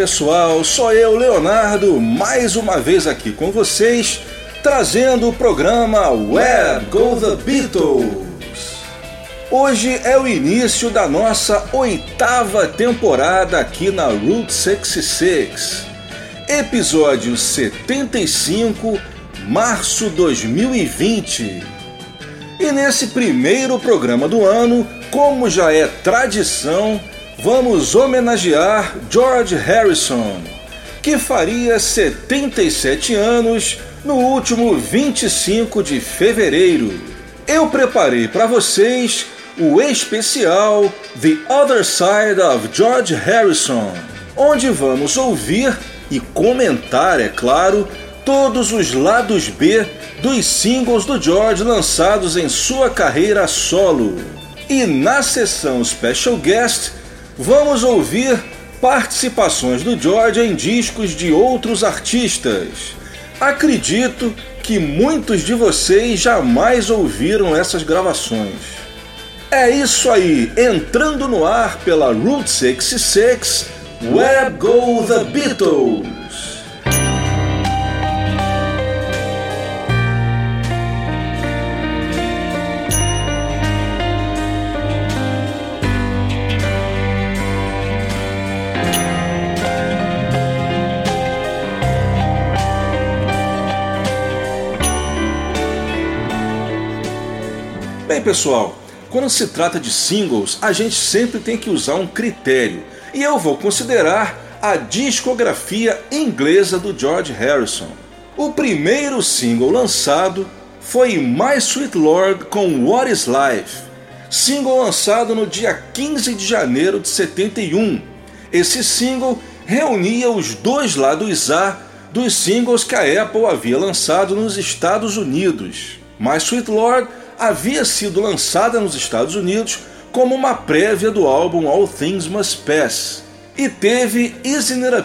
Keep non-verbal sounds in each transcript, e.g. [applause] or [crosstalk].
Pessoal, sou eu, Leonardo, mais uma vez aqui com vocês, trazendo o programa Web Go The Beatles. Hoje é o início da nossa oitava temporada aqui na Route 66, episódio 75, março 2020. E nesse primeiro programa do ano, como já é tradição, vamos homenagear George Harrison, que faria 77 anos no último 25 de fevereiro. Eu preparei para vocês o especial The Other Side of George Harrison, onde vamos ouvir e comentar, é claro, todos os lados B dos singles do George lançados em sua carreira solo. E na sessão Special Guest vamos ouvir participações do George em discos de outros artistas. Acredito que muitos de vocês jamais ouviram essas gravações. É isso aí, entrando no ar pela Route 66, Where Go the Beatles! Bem, pessoal, quando se trata de singles, a gente sempre tem que usar um critério, e eu vou considerar a discografia inglesa do George Harrison. O primeiro single lançado foi My Sweet Lord com What Is Life, single lançado no dia 15 de janeiro de 71. Esse single reunia os dois lados A dos singles que a Apple havia lançado nos Estados Unidos. My Sweet Lord havia sido lançada nos Estados Unidos como uma prévia do álbum All Things Must Pass e teve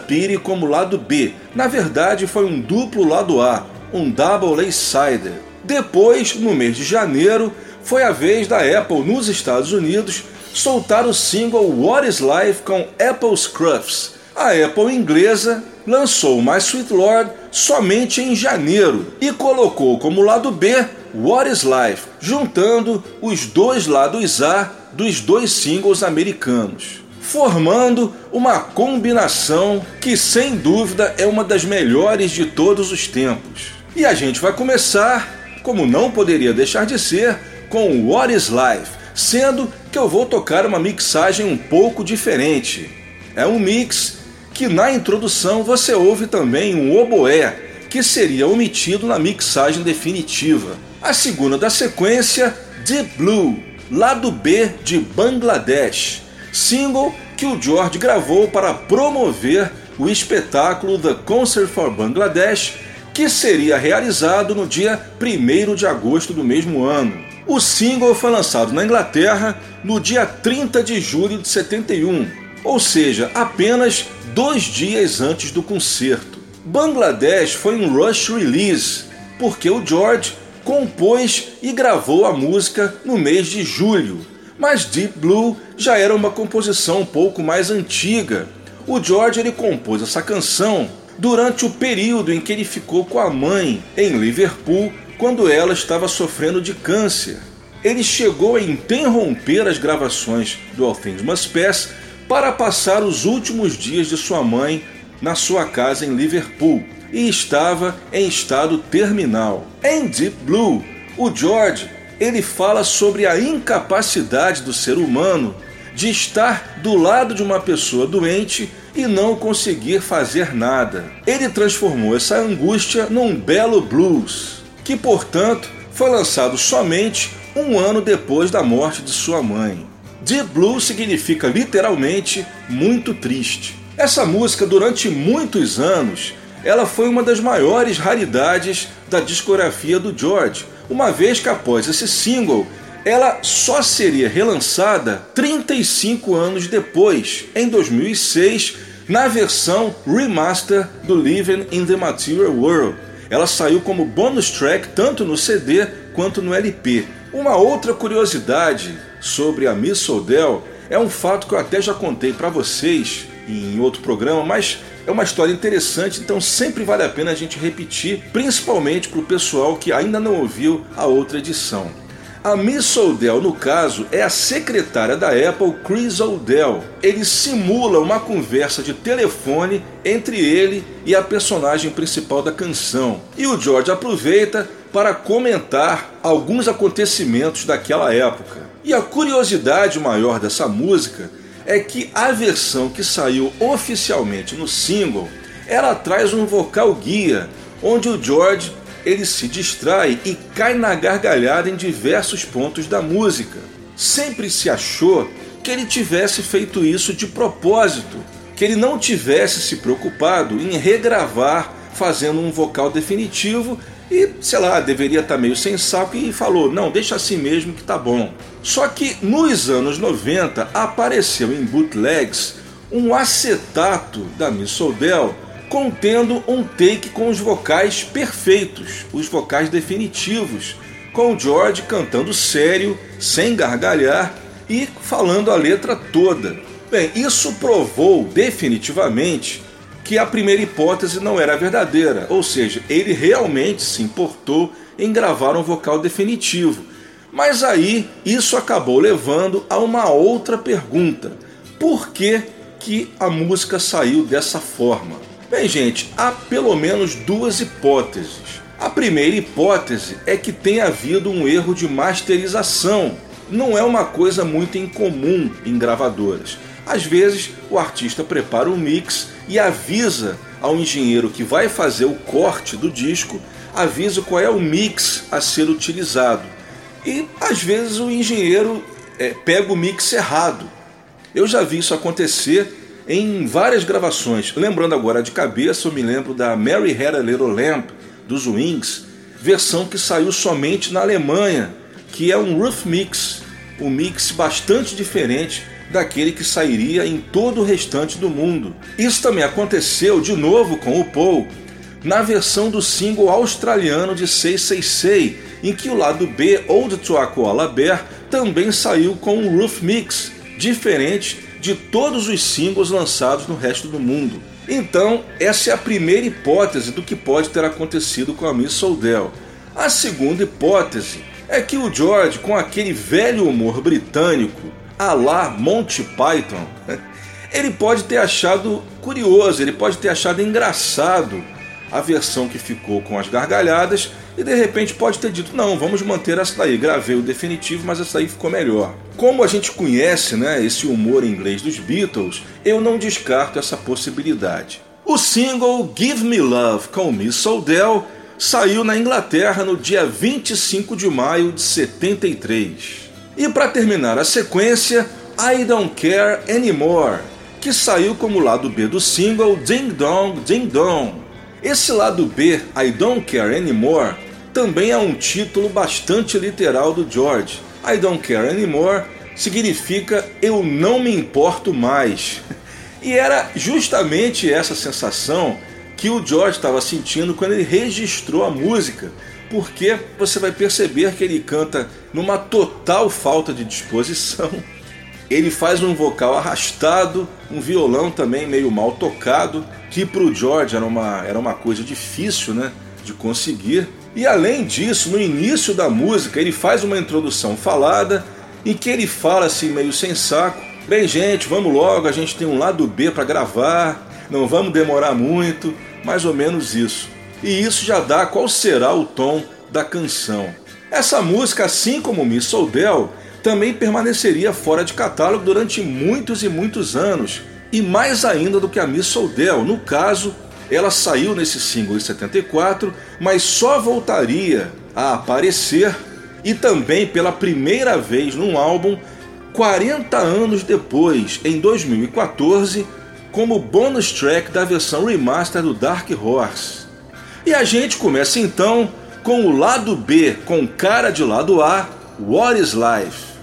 Pity como lado B. Na verdade, foi um duplo lado A, um double A-sider. Depois, no mês de janeiro, foi a vez da Apple nos Estados Unidos soltar o single What Is Life com Apple Scruffs. A Apple inglesa lançou My Sweet Lord somente em janeiro e colocou como lado B What Is Life, juntando os dois lados A dos dois singles americanos, formando uma combinação que sem dúvida é uma das melhores de todos os tempos. E a gente vai começar, como não poderia deixar de ser, com What Is Life, sendo que eu vou tocar uma mixagem um pouco diferente. É um mix que na introdução você ouve também um oboé, que seria omitido na mixagem definitiva. A segunda da sequência, Deep Blue, lado B de Bangladesh, single que o George gravou para promover o espetáculo The Concert for Bangladesh, que seria realizado no dia 1 de agosto do mesmo ano. O single foi lançado na Inglaterra no dia 30 de julho de 71, ou seja, apenas dois dias antes do concerto. Bangladesh foi um rush release, porque o George compôs e gravou a música no mês de julho, mas Deep Blue já era uma composição um pouco mais antiga. O George ele compôs essa canção durante o período em que ele ficou com a mãe em Liverpool quando ela estava sofrendo de câncer. Ele chegou a interromper as gravações do All Things Must Pass para passar os últimos dias de sua mãe na sua casa em Liverpool e estava em estado terminal. Em Deep Blue, o George ele fala sobre a incapacidade do ser humano de estar do lado de uma pessoa doente e não conseguir fazer nada. Ele transformou essa angústia num belo blues, que portanto foi lançado somente um ano depois da morte de sua mãe. Deep Blue significa literalmente muito triste. Essa música, durante muitos anos, ela foi uma das maiores raridades da discografia do George, uma vez que após esse single, ela só seria relançada 35 anos depois, em 2006, na versão remaster do Living in the Material World. Ela saiu como bonus track tanto no CD quanto no LP. Uma outra curiosidade sobre a Miss Odell é um fato que eu até já contei para vocês em outro programa, mas é uma história interessante, então sempre vale a pena a gente repetir, principalmente para o pessoal que ainda não ouviu a outra edição. A Miss Odell, no caso, é a secretária da Apple, Chris Odell. Ele simula uma conversa de telefone entre ele e a personagem principal da canção. E o George aproveita para comentar alguns acontecimentos daquela época. E a curiosidade maior dessa música é que a versão que saiu oficialmente no single, ela traz um vocal guia, onde o George ele se distrai e cai na gargalhada em diversos pontos da música. Sempre se achou que ele tivesse feito isso de propósito, que ele não tivesse se preocupado em regravar fazendo um vocal definitivo e, sei lá, deveria estar meio sem saco e falou: não, deixa assim mesmo que tá bom. Só que nos anos 90 apareceu em bootlegs um acetato da Miss Odell contendo um take com os vocais perfeitos, os vocais definitivos, com o George cantando sério, sem gargalhar e falando a letra toda. Bem, isso provou definitivamente que a primeira hipótese não era verdadeira, ou seja, ele realmente se importou em gravar um vocal definitivo. Mas aí isso acabou levando a uma outra pergunta: por que, que a música saiu dessa forma? Bem, gente, há pelo menos duas hipóteses. A primeira hipótese é que tenha havido um erro de masterização. Não é uma coisa muito incomum em gravadoras. Às vezes, o artista prepara um mix e avisa ao engenheiro que vai fazer o corte do disco, avisa qual é o mix a ser utilizado. E às vezes o engenheiro é, pega o mix errado. Eu já vi isso acontecer em várias gravações. Lembrando agora de cabeça, eu me lembro da Mary Had a Little Lamp dos Wings, versão que saiu somente na Alemanha, que é um rough mix, um mix bastante diferente daquele que sairia em todo o restante do mundo. Isso também aconteceu de novo com o Paul na versão do single australiano de 666, em que o lado B, Old to Aquala Bear, também saiu com um roof mix, diferente de todos os singles lançados no resto do mundo. Então, essa é a primeira hipótese do que pode ter acontecido com a Miss Soldell. A segunda hipótese é que o George, com aquele velho humor britânico, a lá Monty Python, ele pode ter achado curioso, ele pode ter achado engraçado a versão que ficou com as gargalhadas e de repente pode ter dito: não, vamos manter essa daí. Gravei o definitivo, mas essa daí ficou melhor. Como a gente conhece né, esse humor inglês dos Beatles, eu não descarto essa possibilidade. O single Give Me Love com Miss Odell saiu na Inglaterra no dia 25 de maio de 73. E para terminar a sequência, I Don't Care Anymore, que saiu como lado B do single Ding Dong Ding Dong. Esse lado B, I Don't Care Anymore, também é um título bastante literal do George. I Don't Care Anymore significa Eu Não Me Importo Mais. E era justamente essa sensação que o George estava sentindo quando ele registrou a música, porque você vai perceber que ele canta numa total falta de disposição. Ele faz um vocal arrastado, um violão também meio mal tocado, que para o George era uma, era uma coisa difícil né, de conseguir. E além disso, no início da música, ele faz uma introdução falada em que ele fala assim, meio sem saco: Bem, gente, vamos logo, a gente tem um lado B para gravar, não vamos demorar muito, mais ou menos isso. E isso já dá qual será o tom da canção. Essa música, assim como Miss Soldel, também permaneceria fora de catálogo durante muitos e muitos anos, e mais ainda do que a Miss Soldel, no caso, ela saiu nesse single em 74, mas só voltaria a aparecer e também pela primeira vez num álbum 40 anos depois, em 2014, como bônus track da versão remaster do Dark Horse. E a gente começa então com o lado B com cara de lado A, What is Life?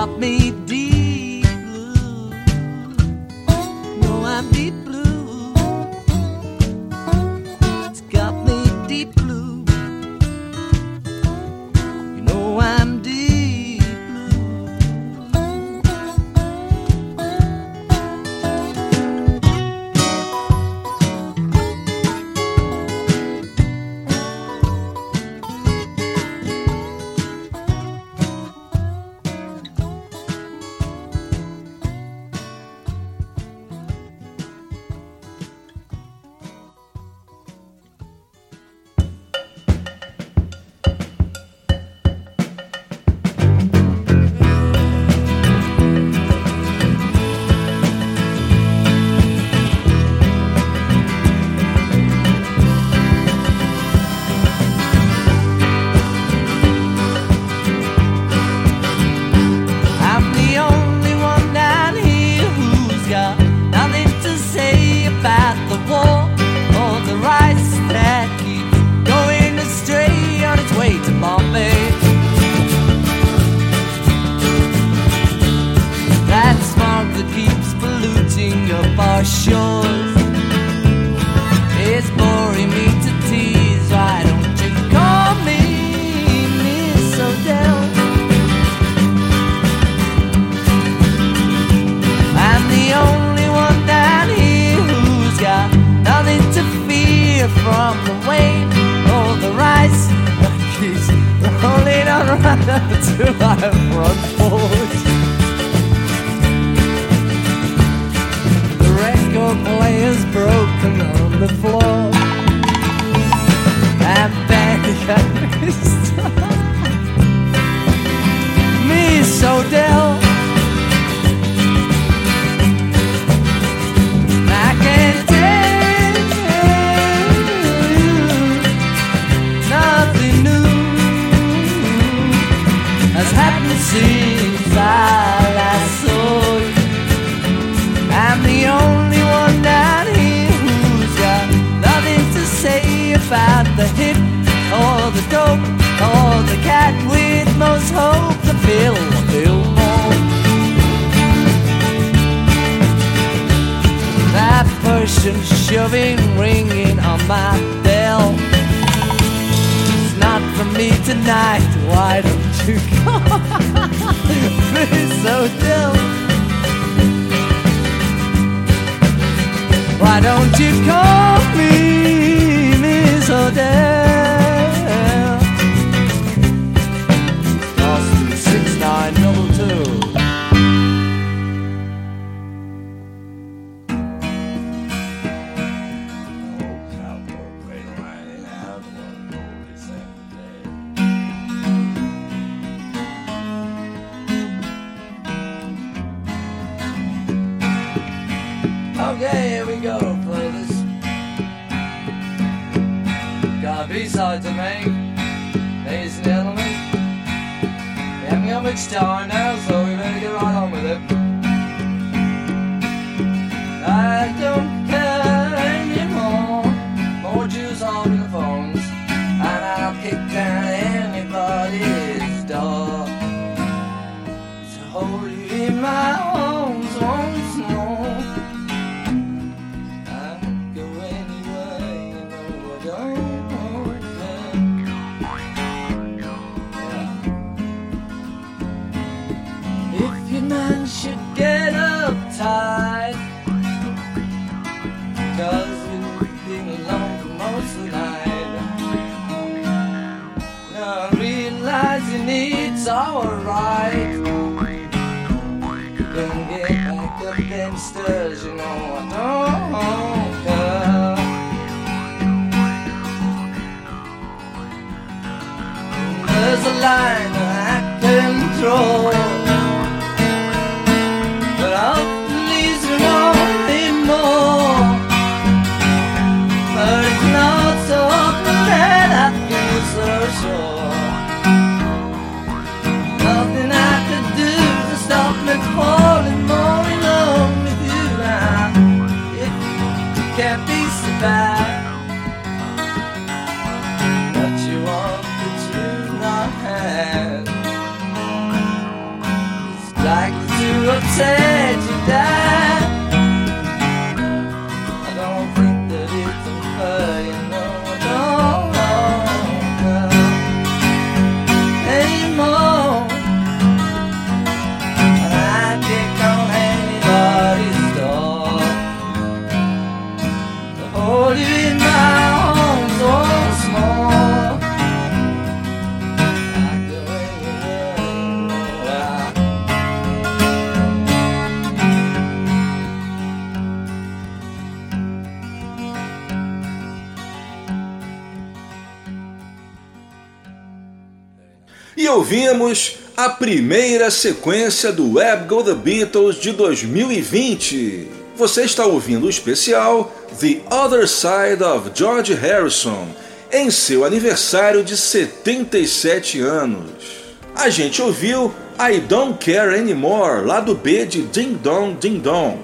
Got me line that I can to ouvimos a primeira sequência do Web Go The Beatles de 2020. Você está ouvindo o especial The Other Side of George Harrison, em seu aniversário de 77 anos. A gente ouviu I Don't Care Anymore, lado B de Ding Dong Ding Dong.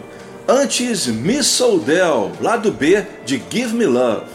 Antes, Miss Odell, lado B de Give Me Love.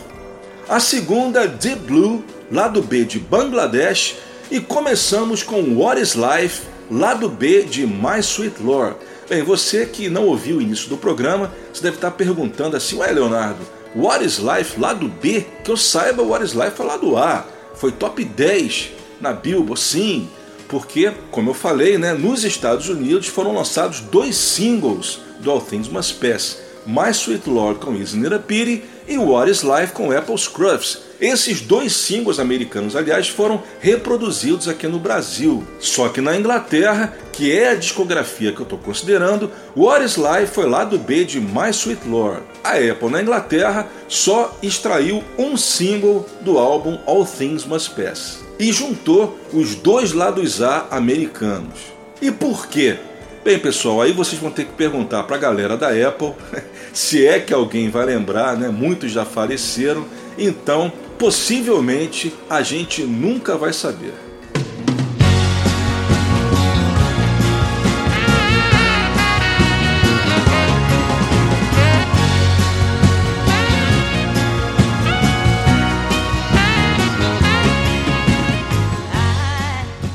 A segunda, Deep Blue, lado B de Bangladesh. E começamos com What Is Life, lado B de My Sweet Lord. Bem, você que não ouviu o início do programa, você deve estar perguntando assim, ué Leonardo, What Is Life, lado B? Que eu saiba, What Is Life é lado A. Foi top 10 na Billboard, sim. Porque, como eu falei, né, nos Estados Unidos foram lançados dois singles do All Things Must Pass. My Sweet Lord com Isn't It a Pity e What Is Life com Apple Scruffs. Esses dois singles americanos, aliás, foram reproduzidos aqui no Brasil. Só que na Inglaterra, que é a discografia que eu estou considerando, What Is Life foi lá do B de My Sweet Lord. A Apple na Inglaterra só extraiu um single do álbum All Things Must Pass e juntou os dois lados A americanos. E por quê? Bem, pessoal, aí vocês vão ter que perguntar para a galera da Apple, [laughs] se é que alguém vai lembrar, né? Muitos já faleceram, então possivelmente a gente nunca vai saber.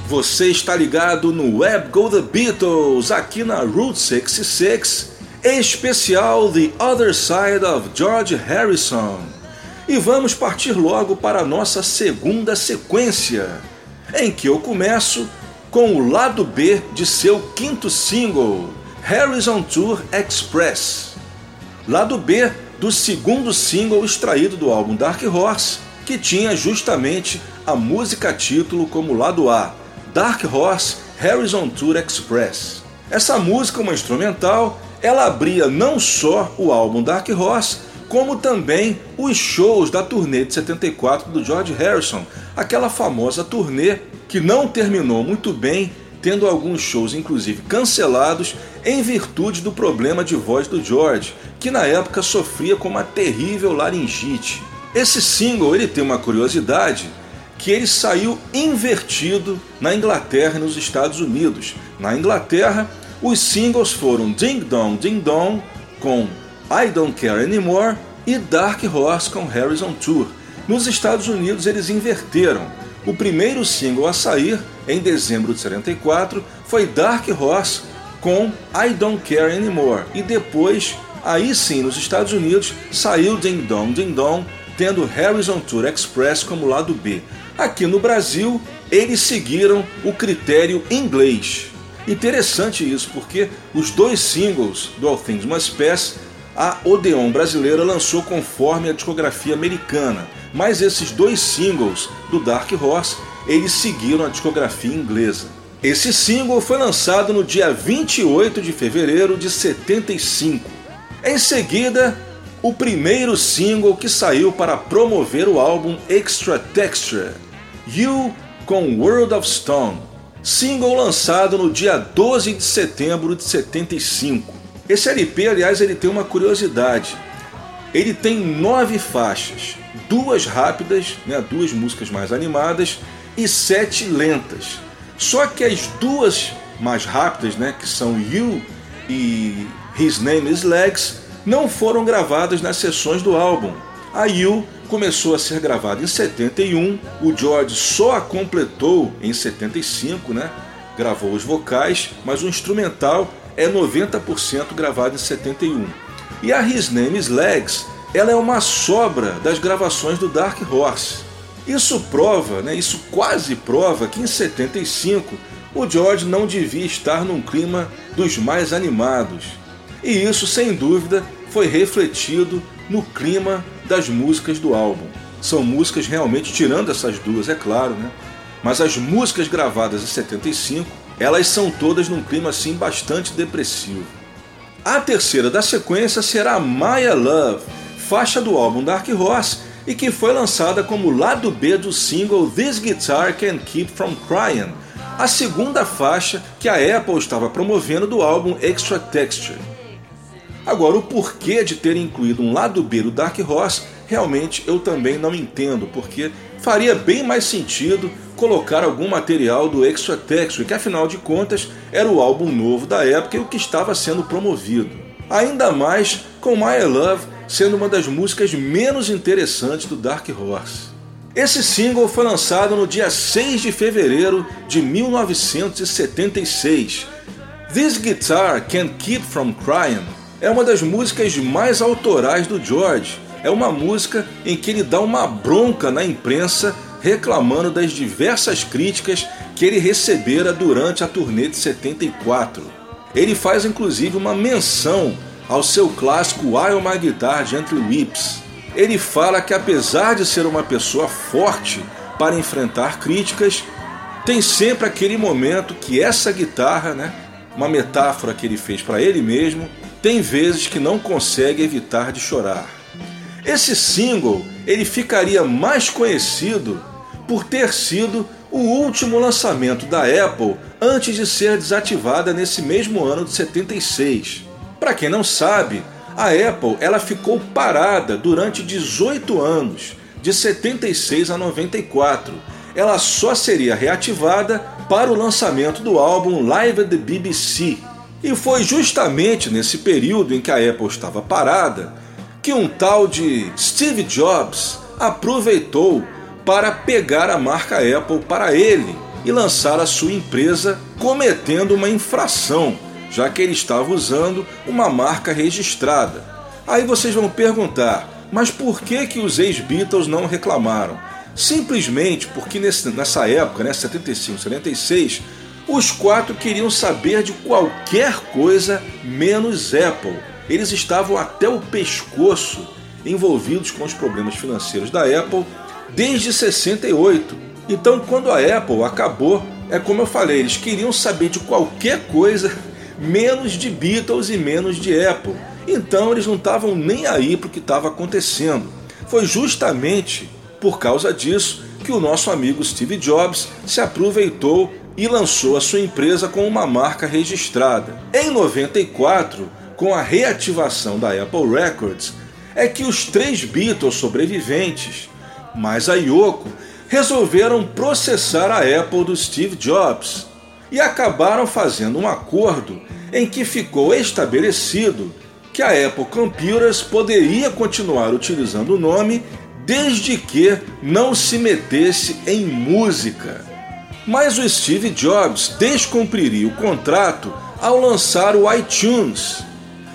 Você está ligado no Web Go The Beatles, aqui na Route 66, especial The Other Side of George Harrison. E vamos partir logo para a nossa segunda sequência, em que eu começo com o lado B de seu quinto single, Harrison Tour Express. Lado B do segundo single extraído do álbum Dark Horse, que tinha justamente a música título como lado A, Dark Horse Harrison Tour Express. Essa música, uma instrumental, ela abria não só o álbum Dark Horse, como também os shows da turnê de 74 do George Harrison, aquela famosa turnê que não terminou muito bem, tendo alguns shows inclusive cancelados em virtude do problema de voz do George, que na época sofria com uma terrível laringite. Esse single ele tem uma curiosidade que ele saiu invertido na Inglaterra e nos Estados Unidos. Na Inglaterra, os singles foram Ding Dong Ding Dong com I Don't Care Anymore e Dark Horse com Harrison Tour. Nos Estados Unidos eles inverteram. O primeiro single a sair, em dezembro de 74, foi Dark Horse com I Don't Care Anymore e depois, aí sim, nos Estados Unidos, saiu Ding Dong Ding Dong, tendo Harrison Tour Express como lado B. Aqui no Brasil, eles seguiram o critério inglês. Interessante isso, porque os dois singles do All Things Must Pass a Odeon brasileira lançou conforme a discografia americana, mas esses dois singles do Dark Horse eles seguiram a discografia inglesa. Esse single foi lançado no dia 28 de fevereiro de 75. Em seguida, o primeiro single que saiu para promover o álbum Extra Texture, You com World of Stone, single lançado no dia 12 de setembro de 75. Esse LP, aliás, ele tem uma curiosidade. Ele tem nove faixas, duas rápidas, né, duas músicas mais animadas e sete lentas. Só que as duas mais rápidas, né, que são You e His Name is Legs, não foram gravadas nas sessões do álbum. A You começou a ser gravada em 71, o George só a completou em 75, né? Gravou os vocais, mas o instrumental é 90% gravado em 71. E a His Name is Legs, ela é uma sobra das gravações do Dark Horse. Isso prova, né, isso quase prova que em 75 o George não devia estar num clima dos mais animados. E isso, sem dúvida, foi refletido no clima das músicas do álbum. São músicas realmente tirando essas duas, é claro, né? Mas as músicas gravadas em 75, elas são todas num clima assim bastante depressivo. A terceira da sequência será Maya Love, faixa do álbum Dark Horse e que foi lançada como lado B do single This Guitar Can Keep From Crying, a segunda faixa que a Apple estava promovendo do álbum Extra Texture. Agora, o porquê de ter incluído um lado B do Dark Horse, realmente eu também não entendo, porque faria bem mais sentido colocar algum material do Texture, que afinal de contas era o álbum novo da época e o que estava sendo promovido. Ainda mais com My Love sendo uma das músicas menos interessantes do Dark Horse. Esse single foi lançado no dia 6 de fevereiro de 1976. This Guitar Can't Keep From Crying é uma das músicas mais autorais do George. É uma música em que ele dá uma bronca na imprensa reclamando das diversas críticas que ele recebera durante a turnê de 74. Ele faz inclusive uma menção ao seu clássico While My Guitar Gently Weeps. Ele fala que apesar de ser uma pessoa forte para enfrentar críticas, tem sempre aquele momento que essa guitarra, né, uma metáfora que ele fez para ele mesmo, tem vezes que não consegue evitar de chorar. Esse single ele ficaria mais conhecido por ter sido o último lançamento da Apple antes de ser desativada nesse mesmo ano de 76. Para quem não sabe, a Apple ela ficou parada durante 18 anos, de 76 a 94. Ela só seria reativada para o lançamento do álbum Live at the BBC, e foi justamente nesse período em que a Apple estava parada que um tal de Steve Jobs aproveitou para pegar a marca Apple para ele e lançar a sua empresa cometendo uma infração, já que ele estava usando uma marca registrada. Aí vocês vão perguntar, mas por que, que os ex-Beatles não reclamaram? Simplesmente porque nesse, nessa época, né, 75, 76, os quatro queriam saber de qualquer coisa menos Apple. Eles estavam até o pescoço envolvidos com os problemas financeiros da Apple desde 68. Então, quando a Apple acabou, é como eu falei, eles queriam saber de qualquer coisa [laughs] menos de Beatles e menos de Apple. Então, eles não estavam nem aí para o que estava acontecendo. Foi justamente por causa disso que o nosso amigo Steve Jobs se aproveitou e lançou a sua empresa com uma marca registrada. Em 94, com a reativação da Apple Records, é que os três Beatles sobreviventes, mais a Yoko, resolveram processar a Apple do Steve Jobs e acabaram fazendo um acordo em que ficou estabelecido que a Apple Computers poderia continuar utilizando o nome desde que não se metesse em música. Mas o Steve Jobs descumpriria o contrato ao lançar o iTunes.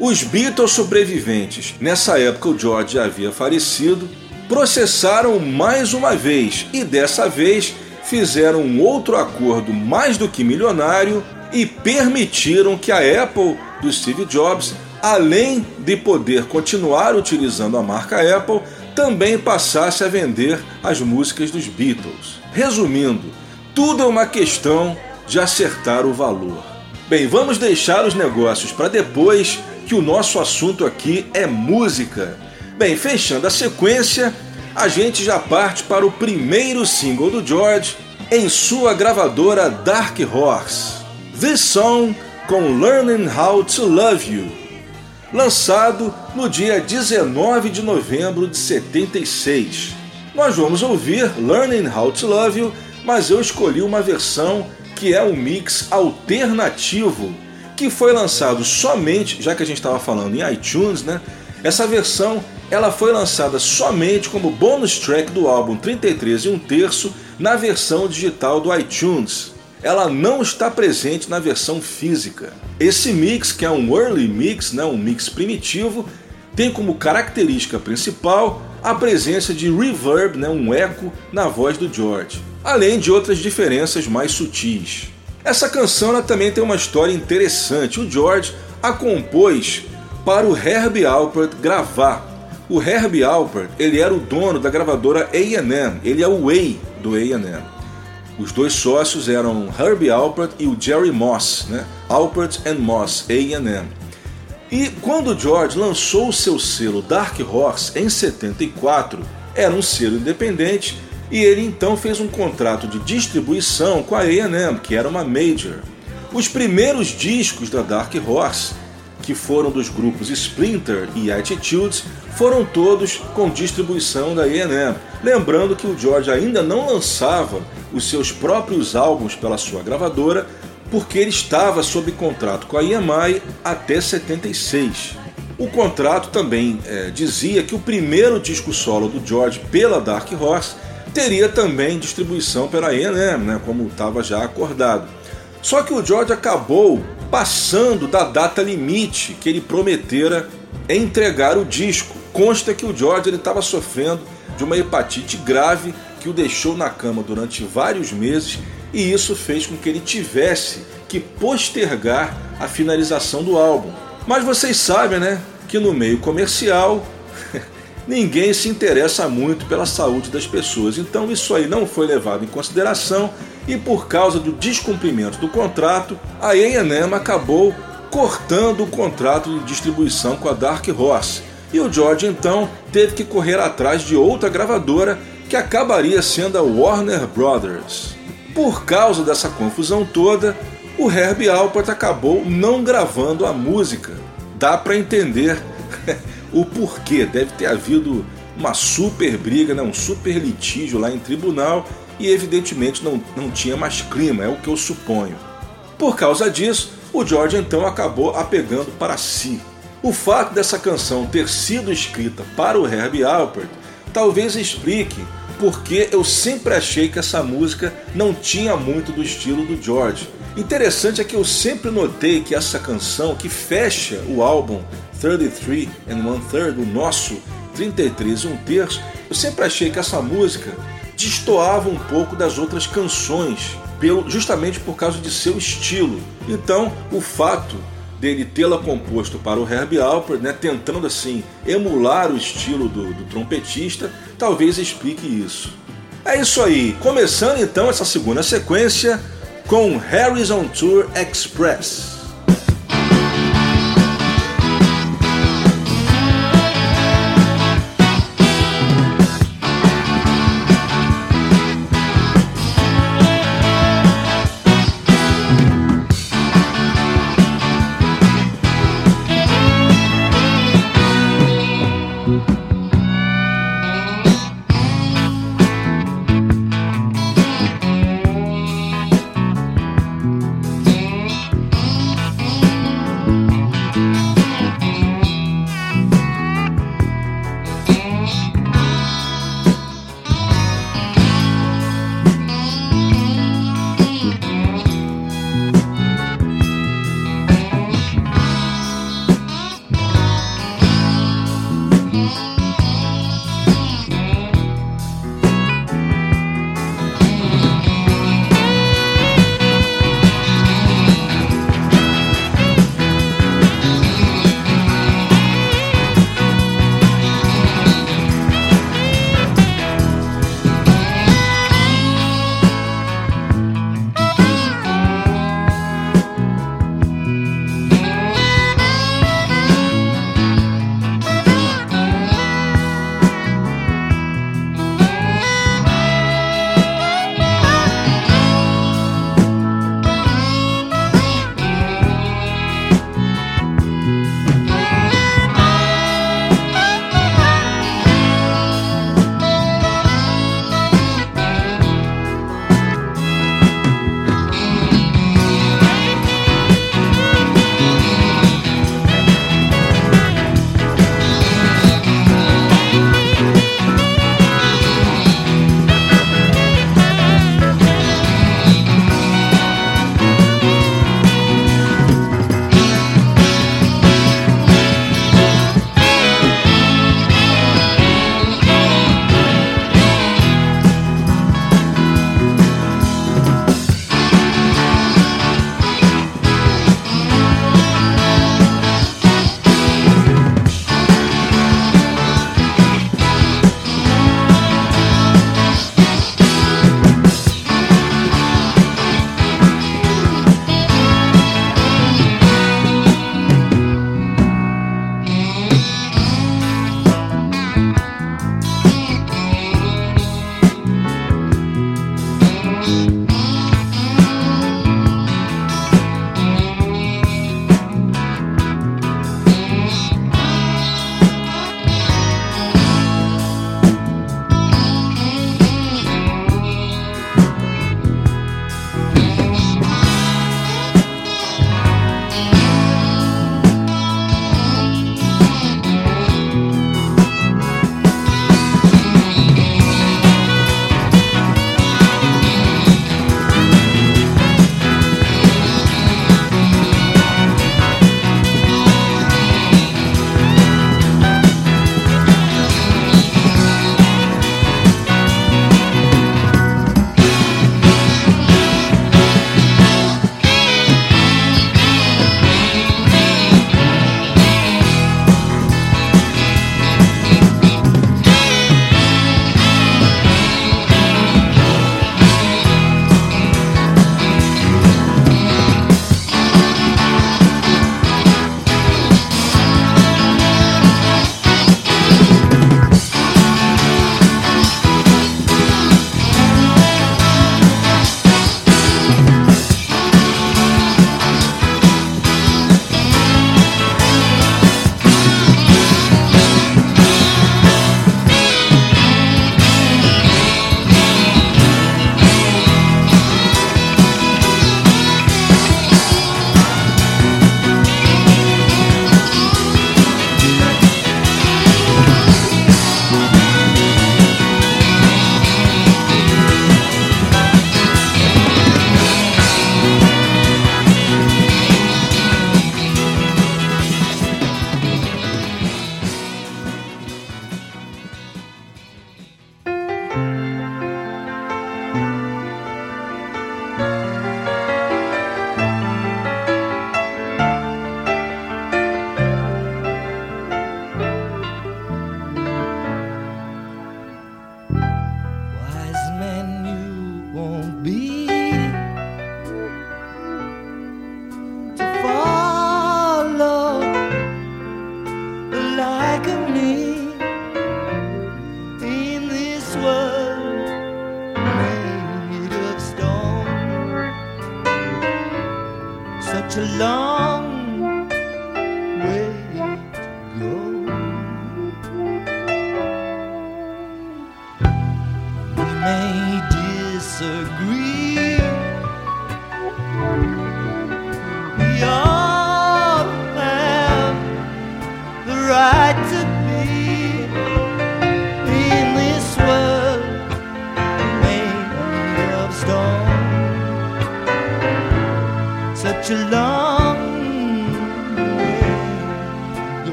Os Beatles sobreviventes, nessa época o George havia falecido, processaram mais uma vez e dessa vez fizeram um outro acordo mais do que milionário e permitiram que a Apple do Steve Jobs, além de poder continuar utilizando a marca Apple, também passasse a vender as músicas dos Beatles. Resumindo, tudo é uma questão de acertar o valor. Bem, vamos deixar os negócios para depois, que o nosso assunto aqui é música. Bem, fechando a sequência, a gente já parte para o primeiro single do George em sua gravadora Dark Horse. This Song com Learning How to Love You lançado no dia 19 de novembro de 76. Nós vamos ouvir Learning How to Love You, mas eu escolhi uma versão que é um mix alternativo que foi lançado somente, já que a gente estava falando em iTunes, né? Essa versão ela foi lançada somente como bonus track do álbum 33 e um terço na versão digital do iTunes ela não está presente na versão física. Esse mix, que é um early mix, né, um mix primitivo, tem como característica principal a presença de reverb, né, um eco na voz do George, além de outras diferenças mais sutis. Essa canção também tem uma história interessante. O George a compôs para o Herbie Alpert gravar. O Herbie Alpert ele era o dono da gravadora A&M, ele é o Way do A&M. Os dois sócios eram Herbie Alpert e o Jerry Moss, né? Alpert and Moss, A&M. E quando George lançou o seu selo Dark Horse em 74, era um selo independente e ele então fez um contrato de distribuição com a A&M, que era uma major. Os primeiros discos da Dark Horse que foram dos grupos Splinter e Attitudes, foram todos com distribuição da A&M. Lembrando que o George ainda não lançava os seus próprios álbuns pela sua gravadora, porque ele estava sob contrato com a EMI até 76. O contrato também é, dizia que o primeiro disco solo do George pela Dark Horse teria também distribuição pela A&M, né, como estava já acordado. Só que o George acabou passando da data limite que ele prometera entregar o disco. Consta que o George estava sofrendo de uma hepatite grave que o deixou na cama durante vários meses e isso fez com que ele tivesse que postergar a finalização do álbum. Mas vocês sabem, né, que no meio comercial ninguém se interessa muito pela saúde das pessoas. Então isso aí não foi levado em consideração e por causa do descumprimento do contrato, a A&M acabou cortando o contrato de distribuição com a Dark Horse. E o George então teve que correr atrás de outra gravadora que acabaria sendo a Warner Brothers. Por causa dessa confusão toda, o Herbie Alpert acabou não gravando a música. Dá para entender [laughs] o porquê. Deve ter havido uma super briga, né? um super litígio lá em tribunal e evidentemente não, não tinha mais clima, é o que eu suponho. Por causa disso, o George então acabou apegando para si. O fato dessa canção ter sido escrita para o Herbie Alpert talvez explique porque eu sempre achei que essa música não tinha muito do estilo do George. Interessante é que eu sempre notei que essa canção que fecha o álbum 33 and One Third, o nosso 33 e um terço, eu sempre achei que essa música destoava um pouco das outras canções, justamente por causa de seu estilo. Então, o fato dele tê-la composto para o Herbie Alpert, né, tentando assim emular o estilo do, do trompetista, talvez explique isso. É isso aí, começando então essa segunda sequência com Harrison Tour Express.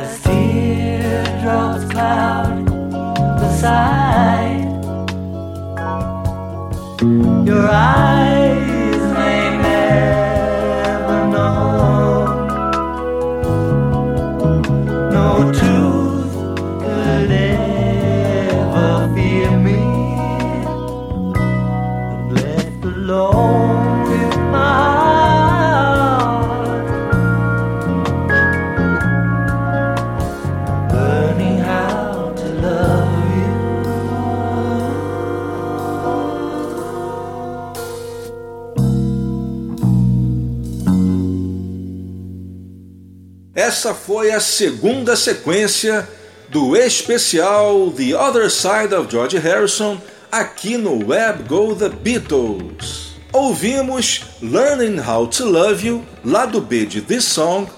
As teardrops cloud the sight, your eyes. Essa foi a segunda sequência do especial The Other Side of George Harrison aqui no Web Go The Beatles. Ouvimos Learning How to Love You, lado B de This Song,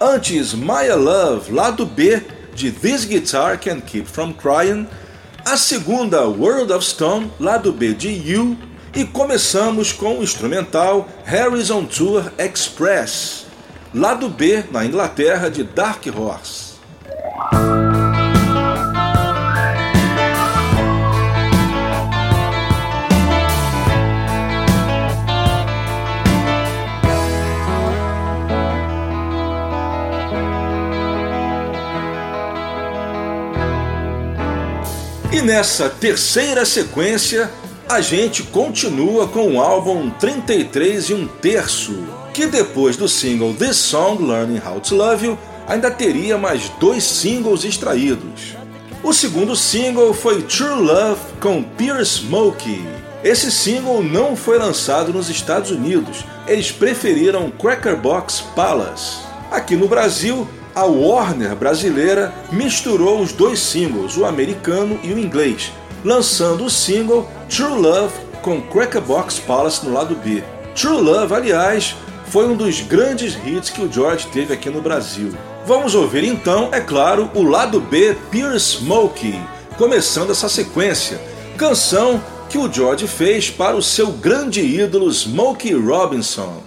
antes My Love, lado B de This Guitar Can Keep From Crying, a segunda World of Stone, lado B de You, e começamos com o instrumental Harrison Tour Express lado B na Inglaterra de Dark Horse. E nessa terceira sequência, a gente continua com o álbum 33 e um terço, que depois do single This Song Learning How to Love You ainda teria mais dois singles extraídos. O segundo single foi True Love com Pierce Smokey. Esse single não foi lançado nos Estados Unidos, eles preferiram Cracker Box Palace. Aqui no Brasil, a Warner brasileira misturou os dois singles, o americano e o inglês, lançando o single True Love com Cracker Box Palace no lado B. True Love, aliás, foi um dos grandes hits que o George teve aqui no Brasil. Vamos ouvir então, é claro, o lado B Pure Smokey, começando essa sequência, canção que o George fez para o seu grande ídolo Smokey Robinson.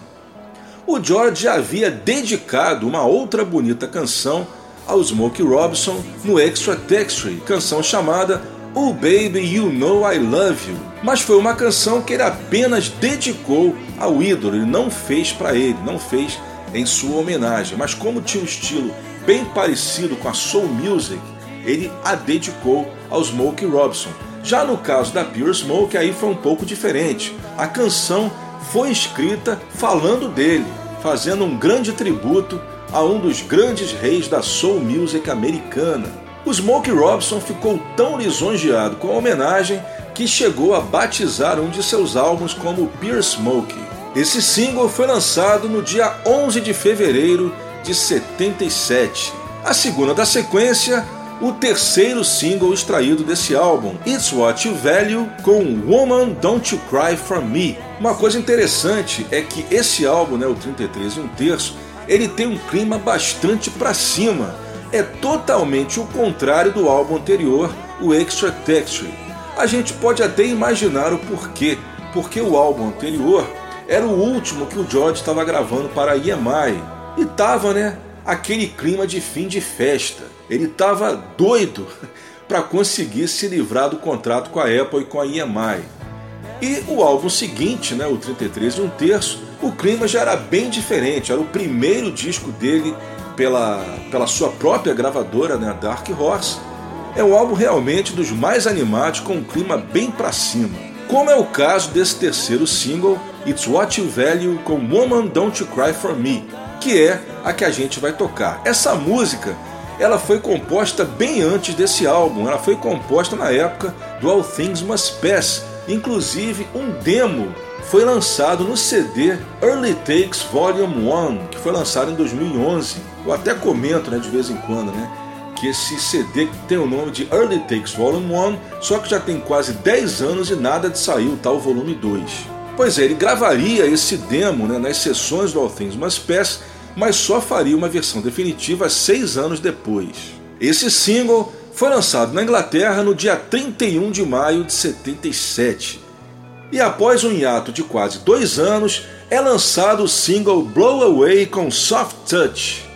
O George havia dedicado uma outra bonita canção ao Smokey Robinson no Extra Texture, canção chamada Oh Baby You Know I Love You, mas foi uma canção que ele apenas dedicou ao ídolo, ele não fez para ele, não fez em sua homenagem, mas como tinha um estilo bem parecido com a soul music, ele a dedicou ao Smokey Robinson. Já no caso da Pure Smoke, aí foi um pouco diferente. A canção foi escrita falando dele, fazendo um grande tributo a um dos grandes reis da soul music americana. O Smokey Robinson ficou tão lisonjeado com a homenagem que chegou a batizar um de seus álbuns como Pure Smokey. Esse single foi lançado no dia 11 de fevereiro de 77. A segunda da sequência, o terceiro single extraído desse álbum, It's What You Value, com Woman Don't You Cry For Me. Uma coisa interessante é que esse álbum, né, o 33 e um terço, ele tem um clima bastante para cima. É totalmente o contrário do álbum anterior, o Extra Texture. A gente pode até imaginar o porquê, porque o álbum anterior era o último que o George estava gravando para a EMI. E tava, né, aquele clima de fim de festa. Ele estava doido [laughs] para conseguir se livrar do contrato com a Apple e com a EMI. E o álbum seguinte, né, o 33 e um terço, o clima já era bem diferente. Era o primeiro disco dele pela, pela sua própria gravadora, né, Dark Horse. É um álbum realmente dos mais animados, com um clima bem para cima como é o caso desse terceiro single, It's What You Value com Woman Don't You Cry For Me, que é a que a gente vai tocar. Essa música ela foi composta bem antes desse álbum, ela foi composta na época do All Things Must Pass, inclusive um demo foi lançado no CD Early Takes Volume 1, que foi lançado em 2011. Eu até comento né, de vez em quando, né? Que esse CD tem o nome de Early Takes Volume 1, só que já tem quase 10 anos e nada de sair o tal volume 2. Pois é, ele gravaria esse demo né, nas sessões do All Things Must Pass, mas só faria uma versão definitiva seis anos depois. Esse single foi lançado na Inglaterra no dia 31 de maio de 77. E após um hiato de quase dois anos, é lançado o single Blow Away com Soft Touch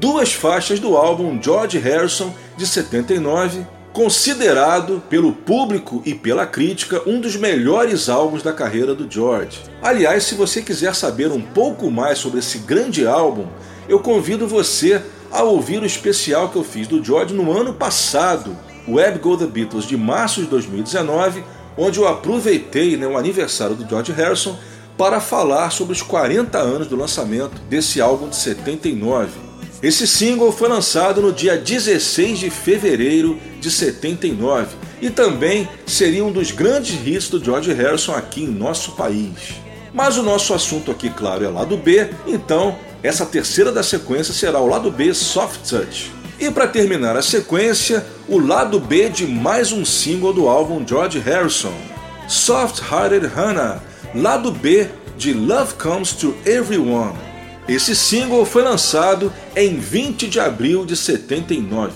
duas faixas do álbum George Harrison de 79, considerado pelo público e pela crítica um dos melhores álbuns da carreira do George. Aliás, se você quiser saber um pouco mais sobre esse grande álbum, eu convido você a ouvir o especial que eu fiz do George no ano passado, Web Go The Beatles, de março de 2019, onde eu aproveitei né, o aniversário do George Harrison para falar sobre os 40 anos do lançamento desse álbum de 79. Esse single foi lançado no dia 16 de fevereiro de 79 e também seria um dos grandes hits do George Harrison aqui em nosso país. Mas o nosso assunto aqui, claro, é lado B, então essa terceira da sequência será o lado B Soft Touch. E para terminar a sequência, o lado B de mais um single do álbum George Harrison, Soft Hearted Hannah, lado B de Love Comes to Everyone. Esse single foi lançado em 20 de abril de 79.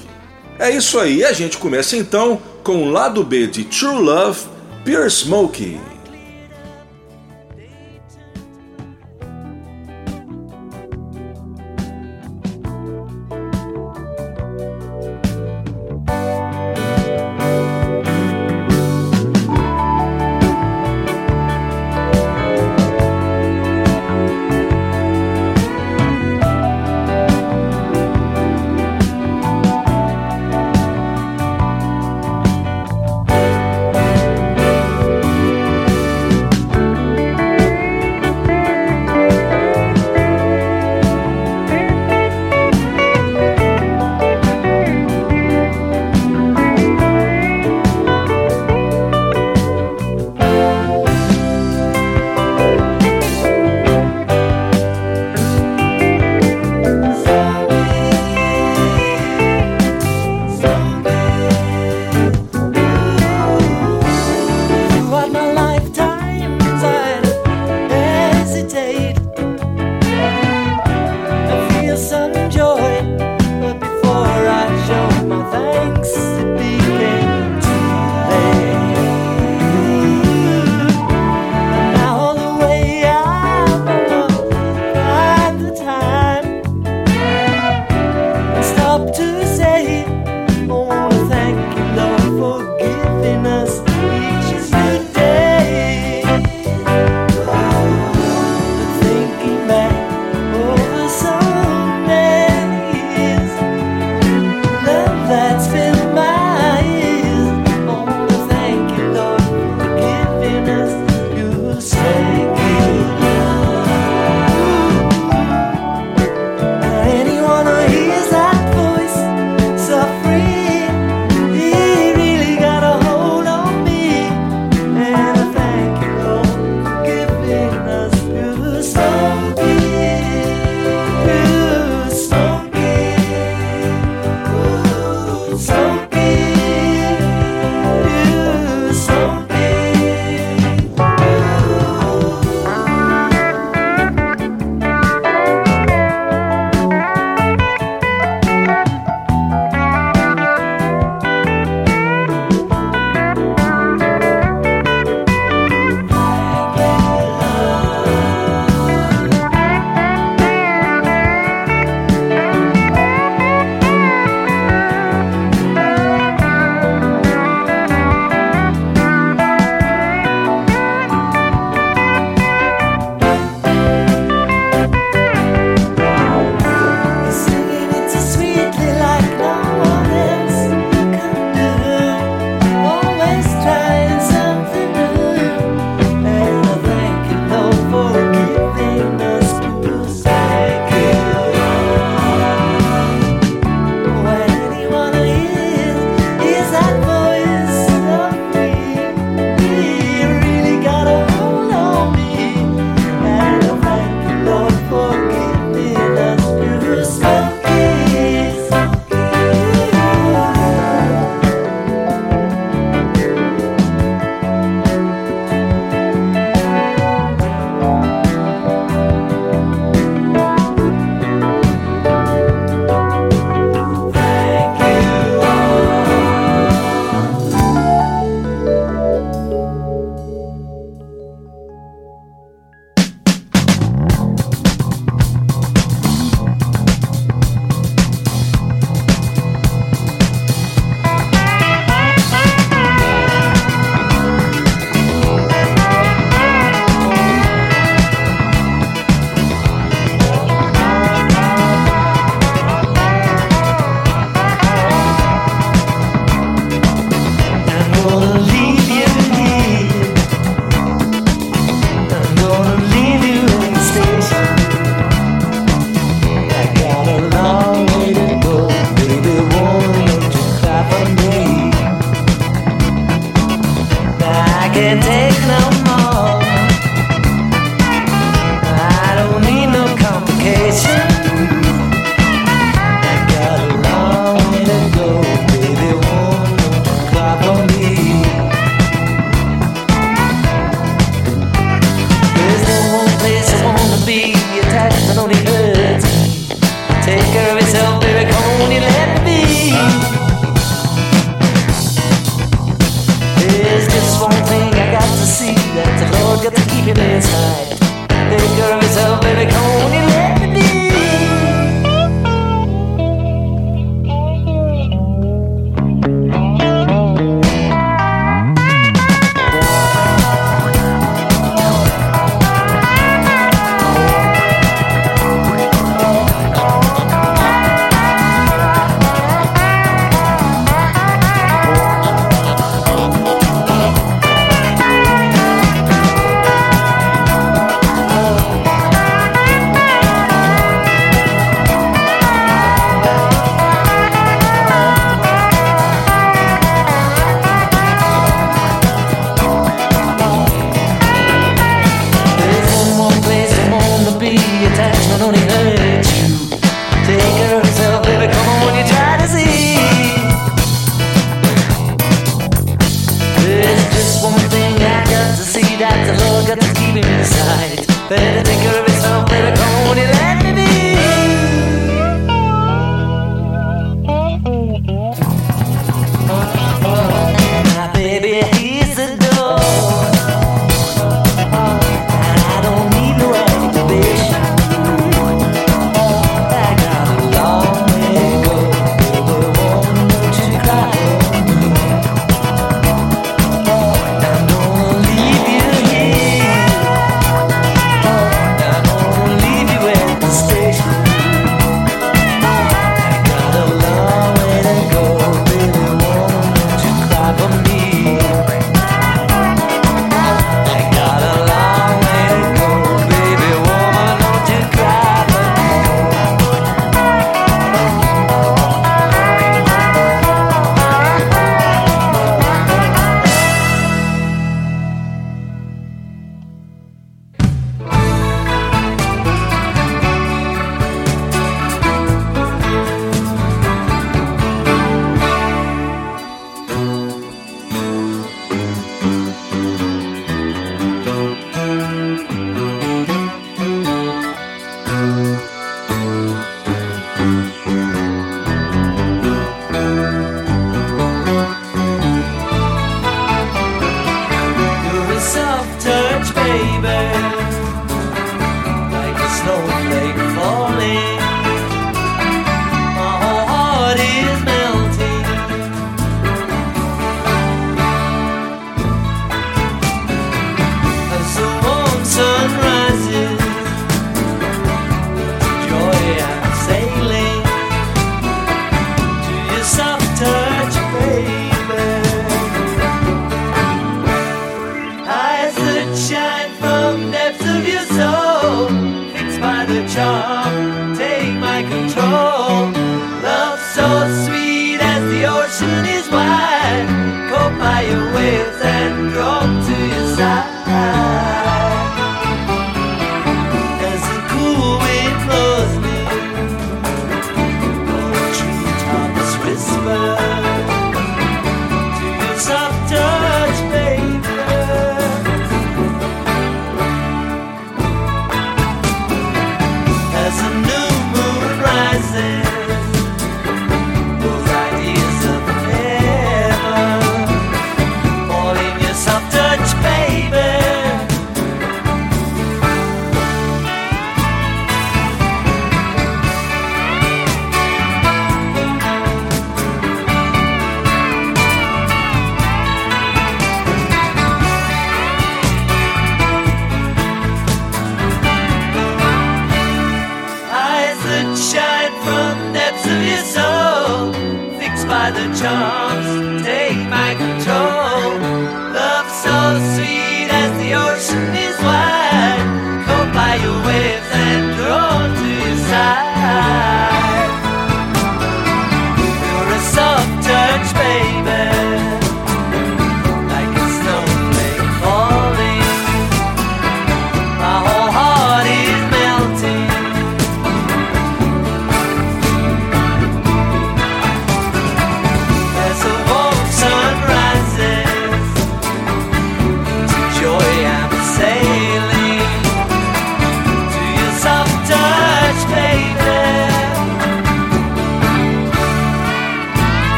É isso aí, a gente começa então com o lado B de True Love, Pure Smokey.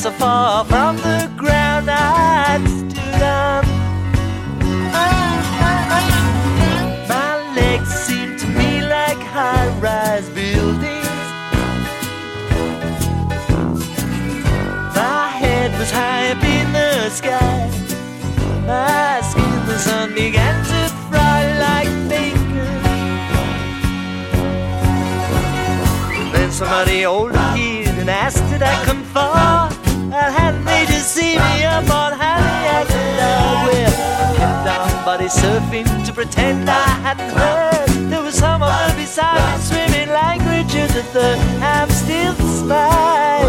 So far from the ground I stood on. My legs seemed to me like high-rise buildings. My head was high up in the sky. My skin, the sun began to fry like bacon. Then somebody older surfing to pretend I hadn't heard. There was someone beside me swimming like Richard III. I'm still smiling. I'm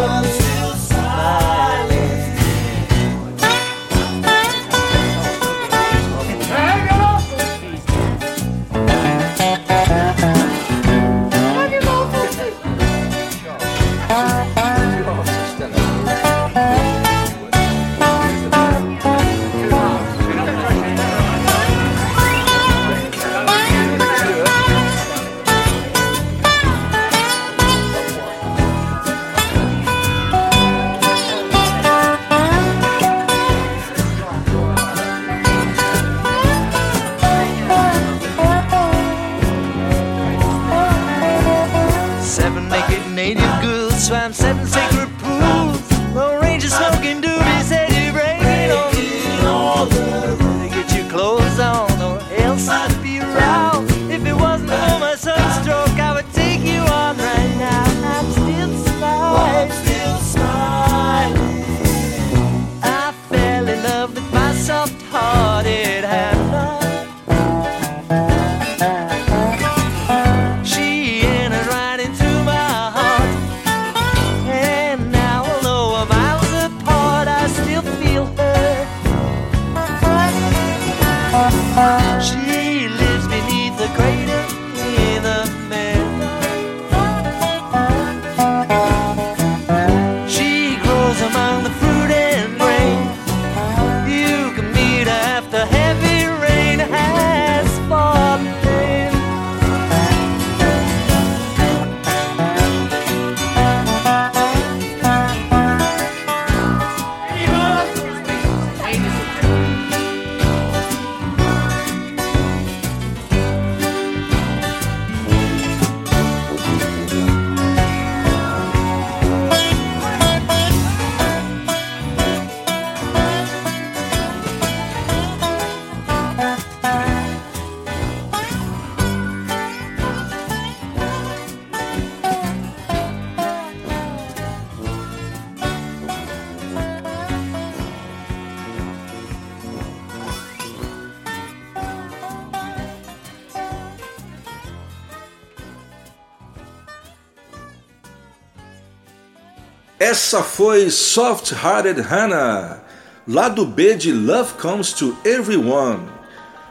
Essa foi Soft Hearted Hannah, lado B de Love Comes to Everyone.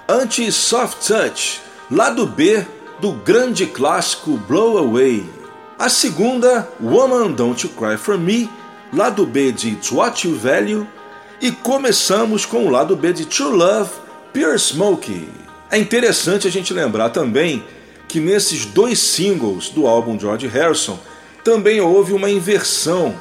Antes Soft Touch, lado B do grande clássico Blow Away. A segunda, Woman Don't You Cry For Me, lado B de It's What You Value. E começamos com o lado B de True Love, Pure Smoke. É interessante a gente lembrar também que nesses dois singles do álbum George Harrison também houve uma inversão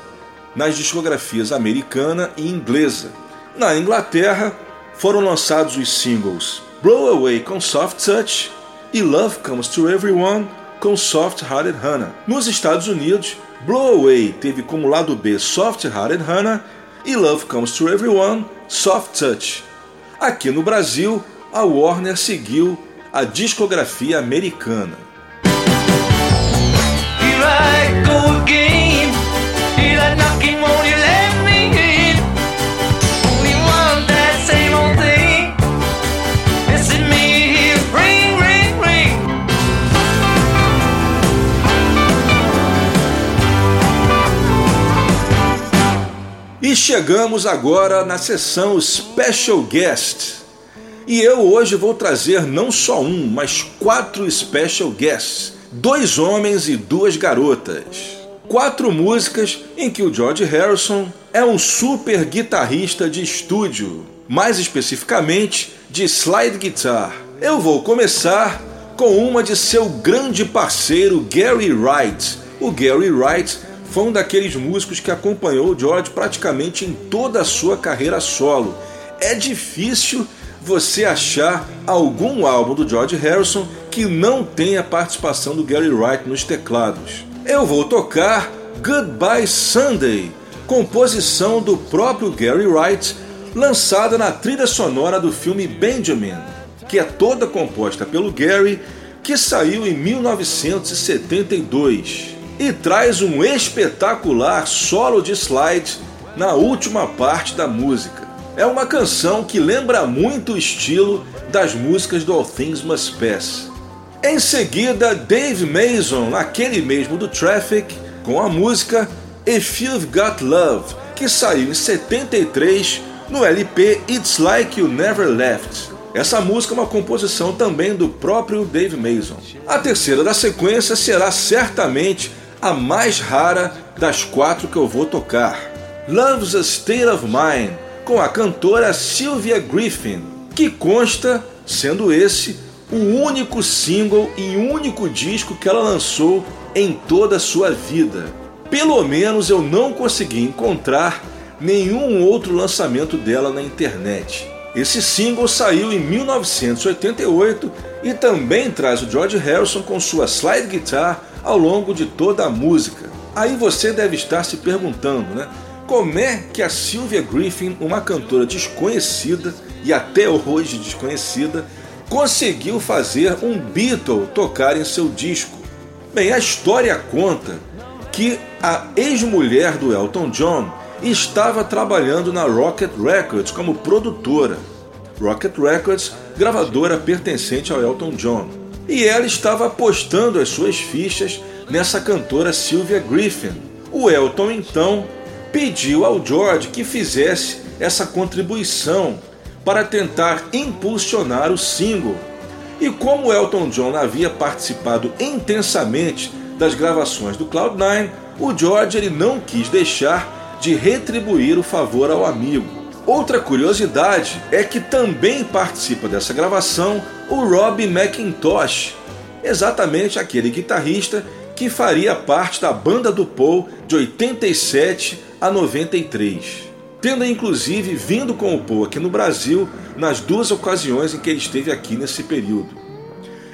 nas discografias americana e inglesa. Na Inglaterra foram lançados os singles Blow Away com Soft Touch e Love Comes to Everyone com Soft Hearted Hannah. Nos Estados Unidos, Blow Away teve como lado B Soft Hearted Hannah e Love Comes to Everyone Soft Touch. Aqui no Brasil, a Warner seguiu a discografia americana. Chegamos agora na sessão Special Guest. E eu hoje vou trazer não só um, mas quatro Special Guests: dois homens e duas garotas. Quatro músicas em que o George Harrison é um super guitarrista de estúdio, mais especificamente de slide guitar. Eu vou começar com uma de seu grande parceiro Gary Wright. O Gary Wright foi um daqueles músicos que acompanhou George praticamente em toda a sua carreira solo. É difícil você achar algum álbum do George Harrison que não tenha participação do Gary Wright nos teclados. Eu vou tocar Goodbye Sunday, composição do próprio Gary Wright, lançada na trilha sonora do filme Benjamin, que é toda composta pelo Gary, que saiu em 1972 e traz um espetacular solo de slide na última parte da música. É uma canção que lembra muito o estilo das músicas do All Things Must Pass. Em seguida, Dave Mason, aquele mesmo do Traffic, com a música If You've Got Love, que saiu em 73 no LP It's Like You Never Left. Essa música é uma composição também do próprio Dave Mason. A terceira da sequência será certamente a mais rara das quatro que eu vou tocar. Love's a State of Mind, com a cantora Sylvia Griffin, que consta, sendo esse, o único single e único disco que ela lançou em toda a sua vida. Pelo menos eu não consegui encontrar nenhum outro lançamento dela na internet. Esse single saiu em 1988 e também traz o George Harrison com sua slide guitar ao longo de toda a música. Aí você deve estar se perguntando, né? Como é que a Sylvia Griffin, uma cantora desconhecida e até hoje desconhecida, conseguiu fazer um Beatle tocar em seu disco? Bem, a história conta que a ex-mulher do Elton John estava trabalhando na Rocket Records como produtora. Rocket Records, gravadora pertencente ao Elton John e ela estava apostando as suas fichas nessa cantora Sylvia Griffin. O Elton então pediu ao George que fizesse essa contribuição para tentar impulsionar o single. E como Elton John havia participado intensamente das gravações do Cloud9, o George ele não quis deixar de retribuir o favor ao amigo. Outra curiosidade é que também participa dessa gravação o Rob McIntosh, exatamente aquele guitarrista que faria parte da banda do Paul de 87 a 93, tendo inclusive vindo com o Paul aqui no Brasil nas duas ocasiões em que ele esteve aqui nesse período.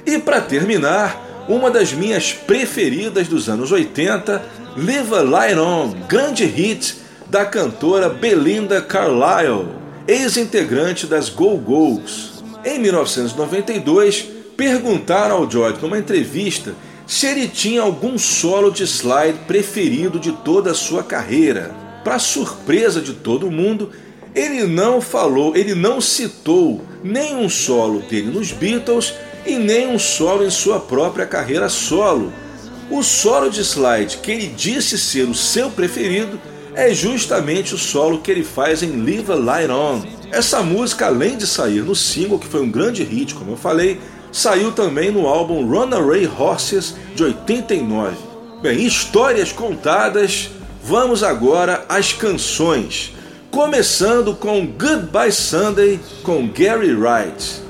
E para terminar, uma das minhas preferidas dos anos 80, Live a Light On, grande hit da cantora Belinda Carlisle, ex-integrante das Go Go's. Em 1992, perguntaram ao George numa entrevista se ele tinha algum solo de slide preferido de toda a sua carreira. Para surpresa de todo mundo, ele não falou, ele não citou nenhum solo dele nos Beatles e nem um solo em sua própria carreira solo. O solo de slide que ele disse ser o seu preferido é justamente o solo que ele faz em Live a Light On. Essa música, além de sair no single, que foi um grande hit, como eu falei, saiu também no álbum Runaway Horses de 89. Bem, histórias contadas, vamos agora às canções. Começando com Goodbye Sunday com Gary Wright.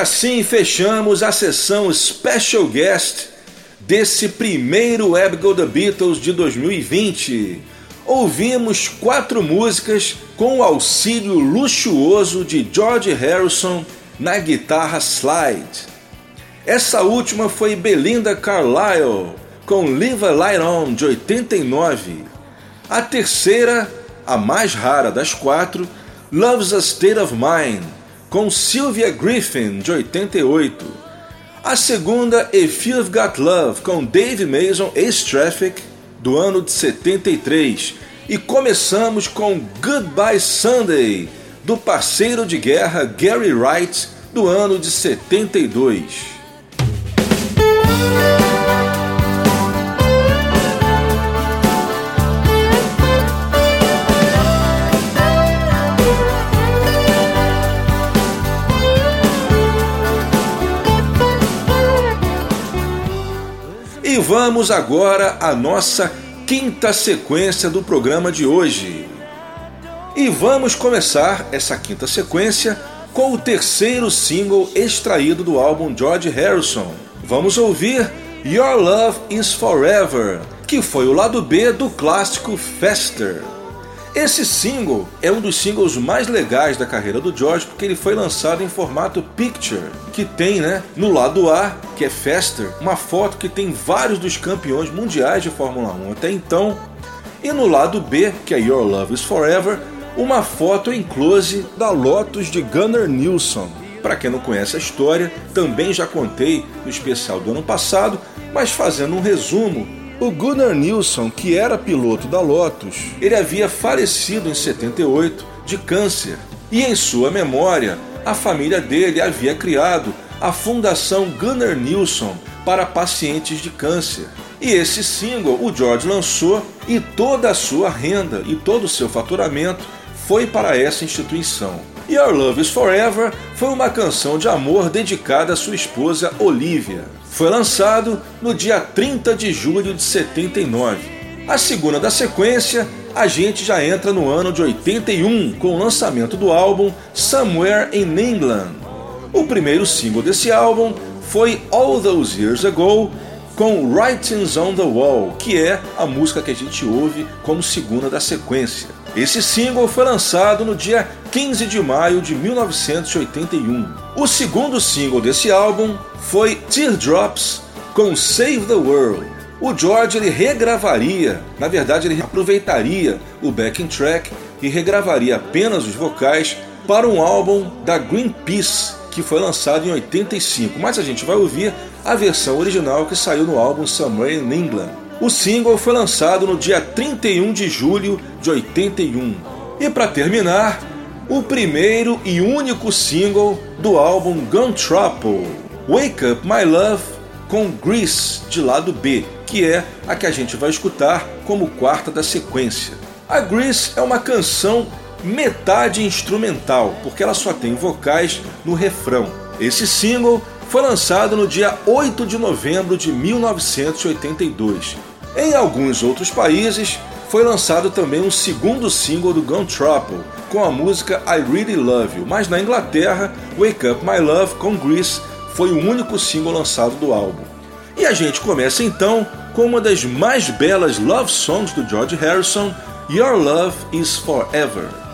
Assim fechamos a sessão Special Guest desse primeiro Web Go The Beatles de 2020. Ouvimos quatro músicas com o auxílio luxuoso de George Harrison na guitarra slide. Essa última foi Belinda Carlisle com Live a Light On de 89. A terceira, a mais rara das quatro, Love's a State of Mind com Sylvia Griffin de 88. A segunda, If You've Got Love com Dave Mason Ace Traffic do ano de 73. E começamos com Goodbye Sunday do parceiro de guerra Gary Wright do ano de 72. Vamos agora à nossa quinta sequência do programa de hoje. E vamos começar essa quinta sequência com o terceiro single extraído do álbum George Harrison. Vamos ouvir Your Love Is Forever, que foi o lado B do clássico Faster. Esse single é um dos singles mais legais da carreira do George porque ele foi lançado em formato picture, que tem, né, no lado A, que é Faster, uma foto que tem vários dos campeões mundiais de Fórmula 1 até então, e no lado B, que é Your Love Is Forever, uma foto em close da Lotus de Gunnar Nilsson. Para quem não conhece a história, também já contei no especial do ano passado, mas fazendo um resumo, o Gunnar Nilsson, que era piloto da Lotus, ele havia falecido em 78 de câncer e em sua memória a família dele havia criado a Fundação Gunnar Nilsson para pacientes de câncer. E esse single o George lançou e toda a sua renda e todo o seu faturamento foi para essa instituição. Your Love is Forever foi uma canção de amor dedicada à sua esposa Olivia. Foi lançado no dia 30 de julho de 79. A segunda da sequência, a gente já entra no ano de 81 com o lançamento do álbum Somewhere in England. O primeiro single desse álbum foi All Those Years Ago com Writings on the Wall, que é a música que a gente ouve como segunda da sequência. Esse single foi lançado no dia 15 de maio de 1981. O segundo single desse álbum foi Teardrops com Save the World. O George ele regravaria, na verdade ele aproveitaria o backing track e regravaria apenas os vocais para um álbum da Greenpeace que foi lançado em 85, mas a gente vai ouvir a versão original que saiu no álbum Somewhere in England. O single foi lançado no dia 31 de julho de 81. E para terminar, o primeiro e único single do álbum Gun Trouble, Wake Up My Love com Grease de lado B, que é a que a gente vai escutar como quarta da sequência. A Grease é uma canção metade instrumental, porque ela só tem vocais no refrão. Esse single foi lançado no dia 8 de novembro de 1982 em alguns outros países, foi lançado também um segundo single do Gun Trouble, com a música I Really Love You, mas na Inglaterra, Wake Up My Love com Grease foi o único single lançado do álbum. E a gente começa então com uma das mais belas love songs do George Harrison, Your Love Is Forever.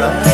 The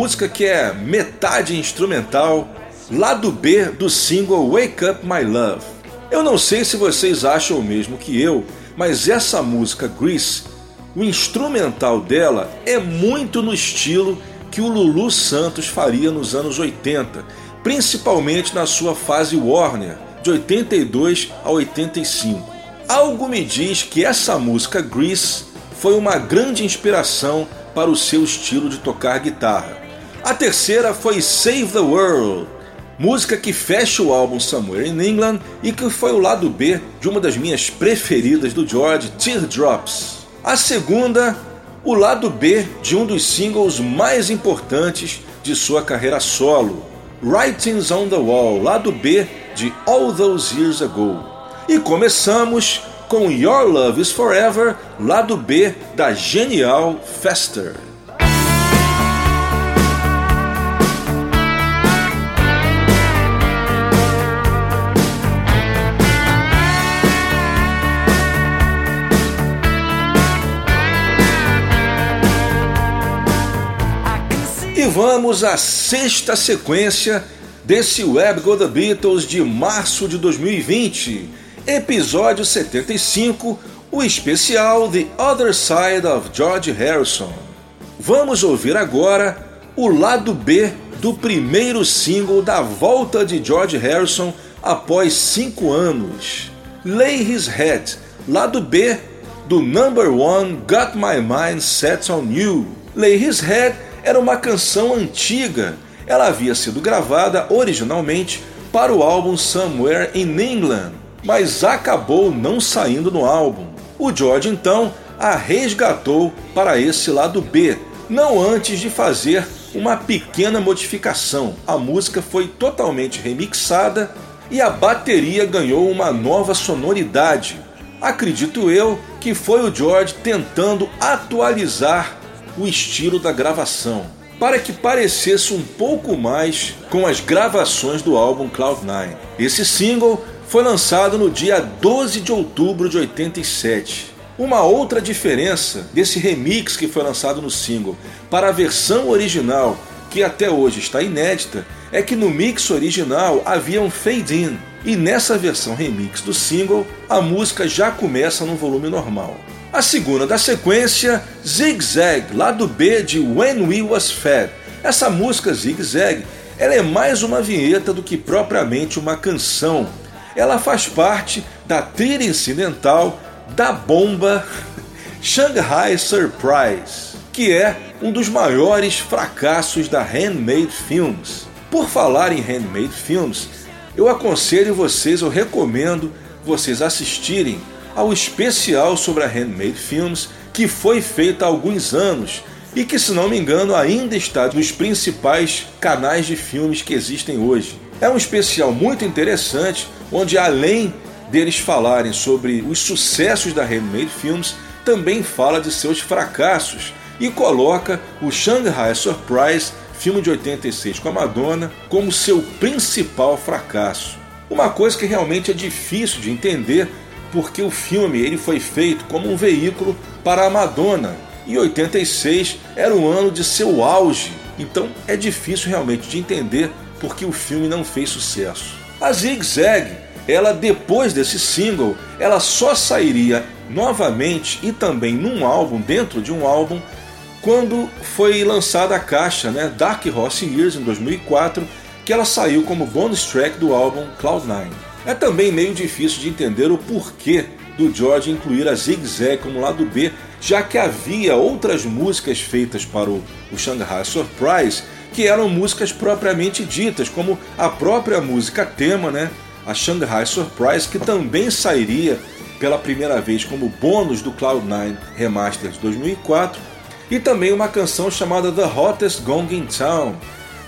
música que é metade instrumental, lado B do single Wake Up My Love. Eu não sei se vocês acham o mesmo que eu, mas essa música Grease, o instrumental dela é muito no estilo que o Lulu Santos faria nos anos 80, principalmente na sua fase Warner, de 82 a 85. Algo me diz que essa música Grease foi uma grande inspiração para o seu estilo de tocar guitarra. A terceira foi Save the World, música que fecha o álbum Somewhere in England e que foi o lado B de uma das minhas preferidas do George, Teardrops. A segunda, o lado B de um dos singles mais importantes de sua carreira solo, Writings on the Wall, lado B de All Those Years Ago. E começamos com Your Love is Forever, lado B da genial Faster. Vamos à sexta sequência desse Web Go The Beatles de março de 2020, episódio 75, o especial The Other Side of George Harrison. Vamos ouvir agora o lado B do primeiro single da volta de George Harrison após cinco anos, Lay His Head, lado B do number one Got My Mind Set on You. Lay His Head era uma canção antiga. Ela havia sido gravada originalmente para o álbum Somewhere in England, mas acabou não saindo no álbum. O George então a resgatou para esse lado B, não antes de fazer uma pequena modificação. A música foi totalmente remixada e a bateria ganhou uma nova sonoridade. Acredito eu que foi o George tentando atualizar o estilo da gravação, para que parecesse um pouco mais com as gravações do álbum Cloud9. Esse single foi lançado no dia 12 de outubro de 87. Uma outra diferença desse remix que foi lançado no single para a versão original, que até hoje está inédita, é que no mix original havia um fade-in, e nessa versão remix do single, a música já começa no volume normal. A segunda da sequência, Zig Zag, lado B de When We Was Fed. Essa música Zig Zag, ela é mais uma vinheta do que propriamente uma canção. Ela faz parte da trilha incidental da bomba [laughs] Shanghai Surprise, que é um dos maiores fracassos da Handmade Films. Por falar em Handmade Films, eu aconselho vocês, eu recomendo vocês assistirem ao especial sobre a Handmade Films que foi feito há alguns anos e que, se não me engano, ainda está nos principais canais de filmes que existem hoje. É um especial muito interessante, onde além deles falarem sobre os sucessos da Handmade Films, também fala de seus fracassos e coloca o Shanghai Surprise, filme de 86 com a Madonna, como seu principal fracasso. Uma coisa que realmente é difícil de entender porque o filme ele foi feito como um veículo para a Madonna e 86 era o ano de seu auge, então é difícil realmente de entender porque o filme não fez sucesso. A Zig Zag, ela depois desse single, ela só sairia novamente e também num álbum, dentro de um álbum, quando foi lançada a caixa, né, Dark Horse Years em 2004, que ela saiu como bonus track do álbum Cloud9. É também meio difícil de entender o porquê do George incluir a Zig Zag como lado B, já que havia outras músicas feitas para o, o Shanghai Surprise que eram músicas propriamente ditas, como a própria música tema, né? a Shanghai Surprise, que também sairia pela primeira vez como bônus do Cloud9 Remastered de 2004, e também uma canção chamada The Hottest Gong in Town,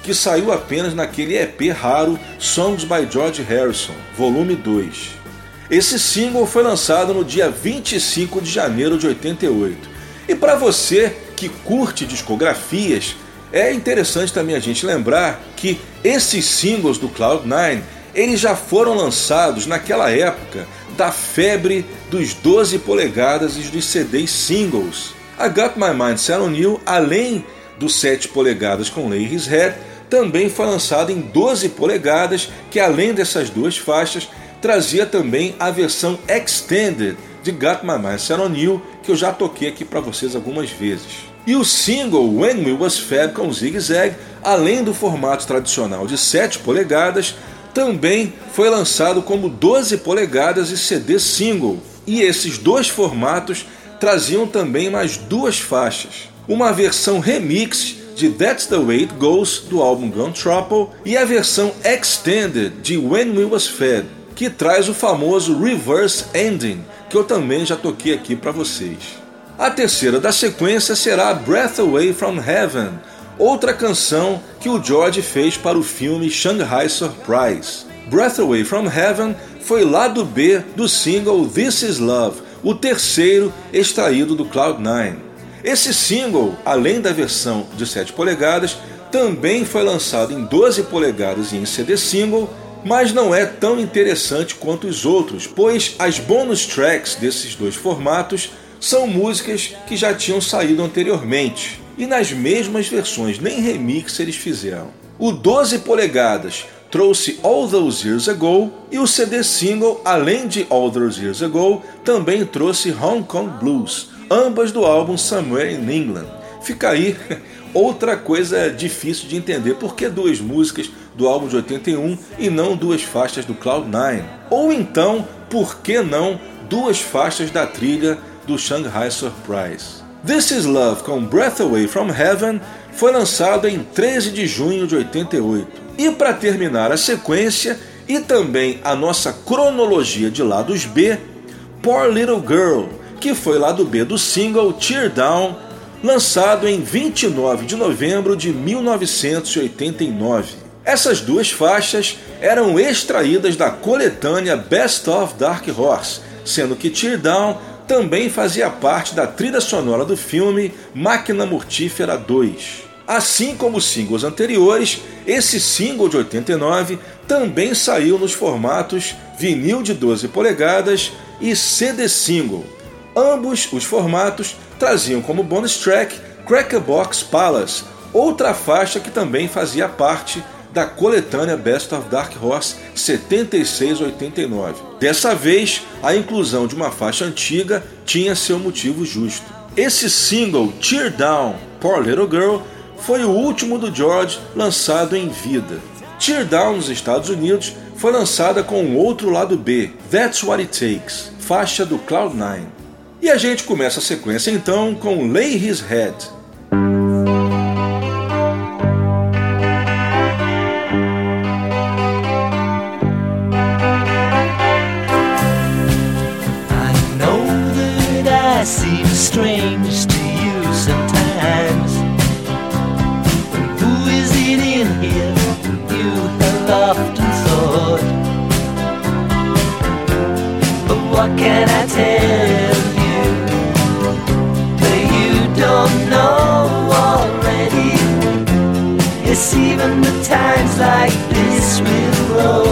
que saiu apenas naquele EP raro Songs by George Harrison, volume 2. Esse single foi lançado no dia 25 de janeiro de 88. E para você que curte discografias, é interessante também a gente lembrar que esses singles do Cloud9 eles já foram lançados naquela época da febre dos 12 polegadas e dos CDs singles. A Got My Mind Set On You, além dos 7 polegadas com Lay His Head, também foi lançado em 12 polegadas, que além dessas duas faixas, trazia também a versão extended de Got My Mind Set On You, que eu já toquei aqui para vocês algumas vezes. E o single When We Was Fed com Zig Zag, além do formato tradicional de 7 polegadas, também foi lançado como 12 polegadas e CD single, e esses dois formatos traziam também mais duas faixas. Uma versão remix de That's the Way It Goes do álbum Gun Trouble e a versão extended de When We Was Fed, que traz o famoso reverse ending, que eu também já toquei aqui para vocês. A terceira da sequência será Breath Away from Heaven, outra canção que o George fez para o filme Shanghai Surprise. Breath Away from Heaven foi lado B do single This Is Love, o terceiro extraído do Cloud9. Esse single, além da versão de 7 polegadas, também foi lançado em 12 polegadas e em CD single, mas não é tão interessante quanto os outros, pois as bonus tracks desses dois formatos são músicas que já tinham saído anteriormente e nas mesmas versões, nem remix eles fizeram. O 12 polegadas trouxe All Those Years Ago e o CD single, além de All Those Years Ago, também trouxe Hong Kong Blues, ambas do álbum Somewhere in England. Fica aí [laughs] outra coisa difícil de entender, por que duas músicas do álbum de 81 e não duas faixas do Cloud9? Ou então, por que não duas faixas da trilha do Shanghai Surprise? This Is Love com Breath Away from Heaven foi lançado em 13 de junho de 88. E para terminar a sequência e também a nossa cronologia de lados B, Poor Little Girl, que foi lado B do single Tear Down, lançado em 29 de novembro de 1989. Essas duas faixas eram extraídas da coletânea Best of Dark Horse, sendo que Tear Down também fazia parte da trilha sonora do filme Máquina Mortífera 2. Assim como os singles anteriores, esse single de 89 também saiu nos formatos vinil de 12 polegadas e CD single. Ambos os formatos traziam como bonus track Crackerbox Palace, outra faixa que também fazia parte da coletânea Best of Dark Horse 76-89. Dessa vez, a inclusão de uma faixa antiga tinha seu motivo justo. Esse single, Tear Down, Poor Little Girl, foi o último do George lançado em vida. Tear Down nos Estados Unidos foi lançada com um outro lado B, That's What It Takes, faixa do Cloud9. E a gente começa a sequência então com Lay His Head, strange to you sometimes. This will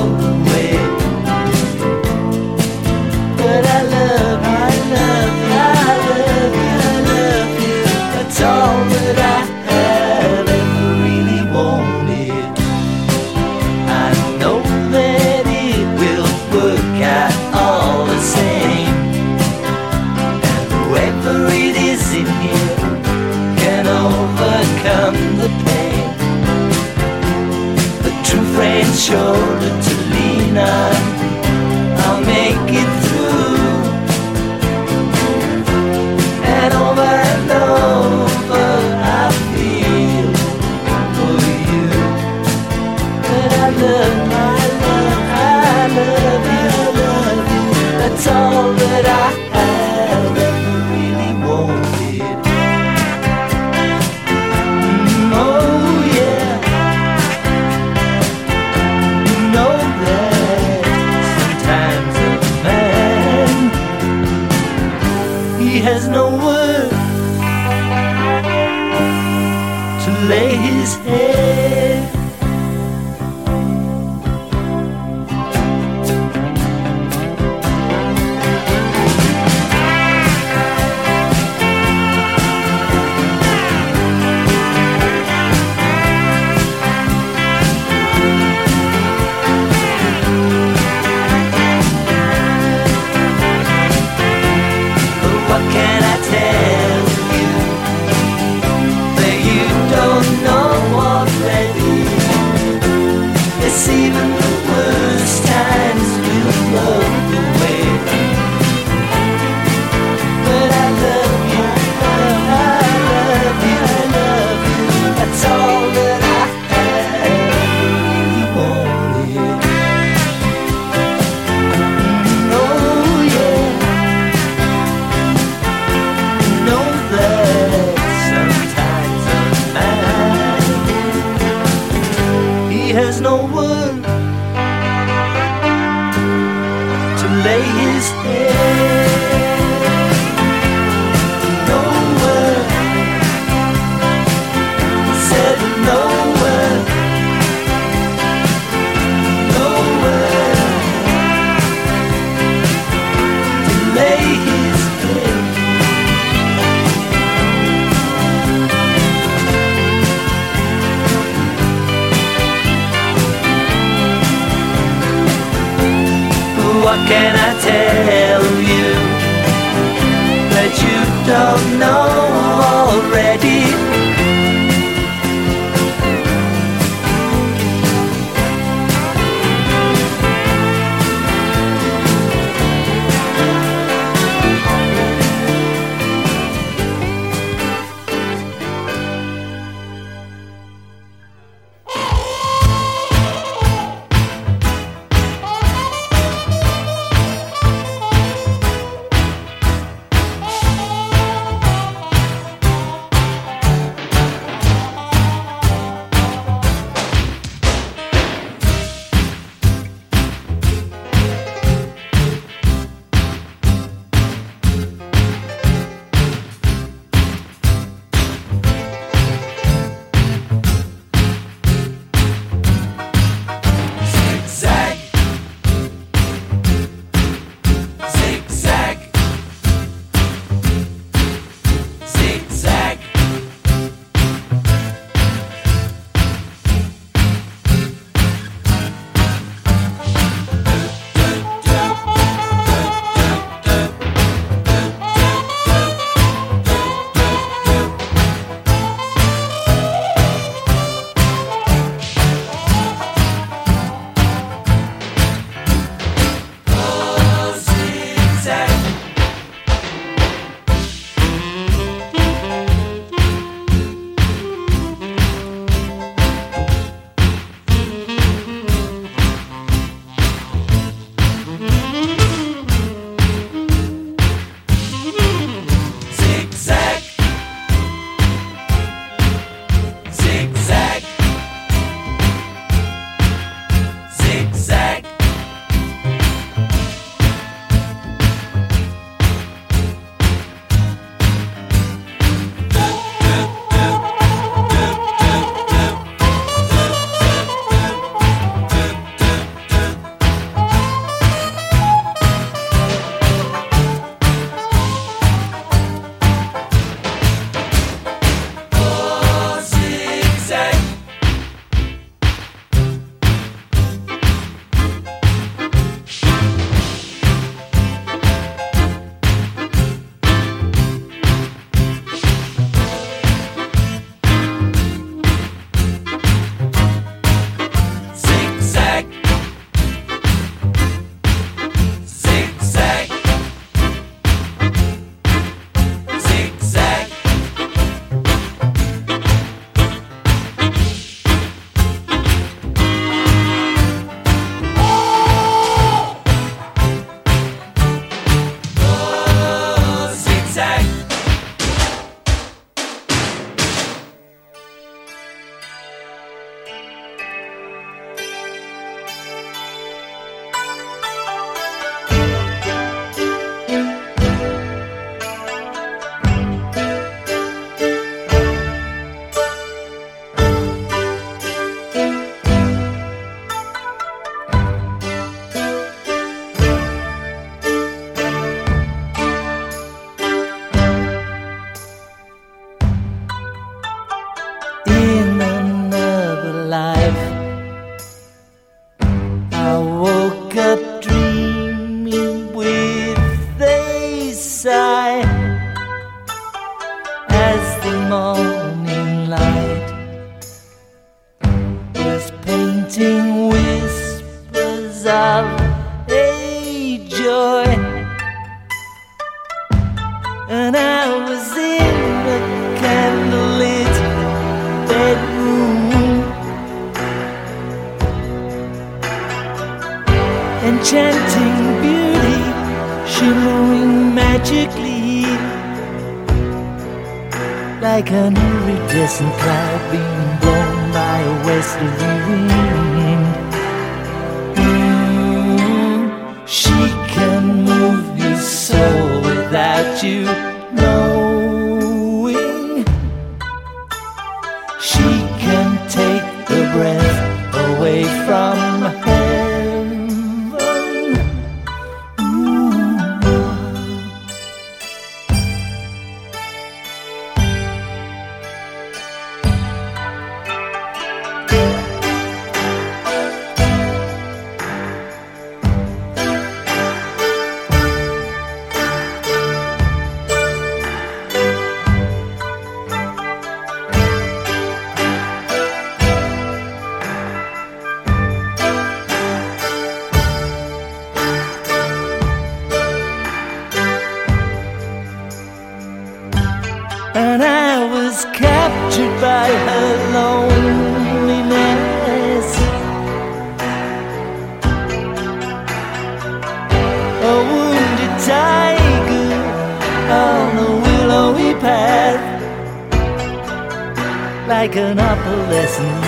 like an opalescent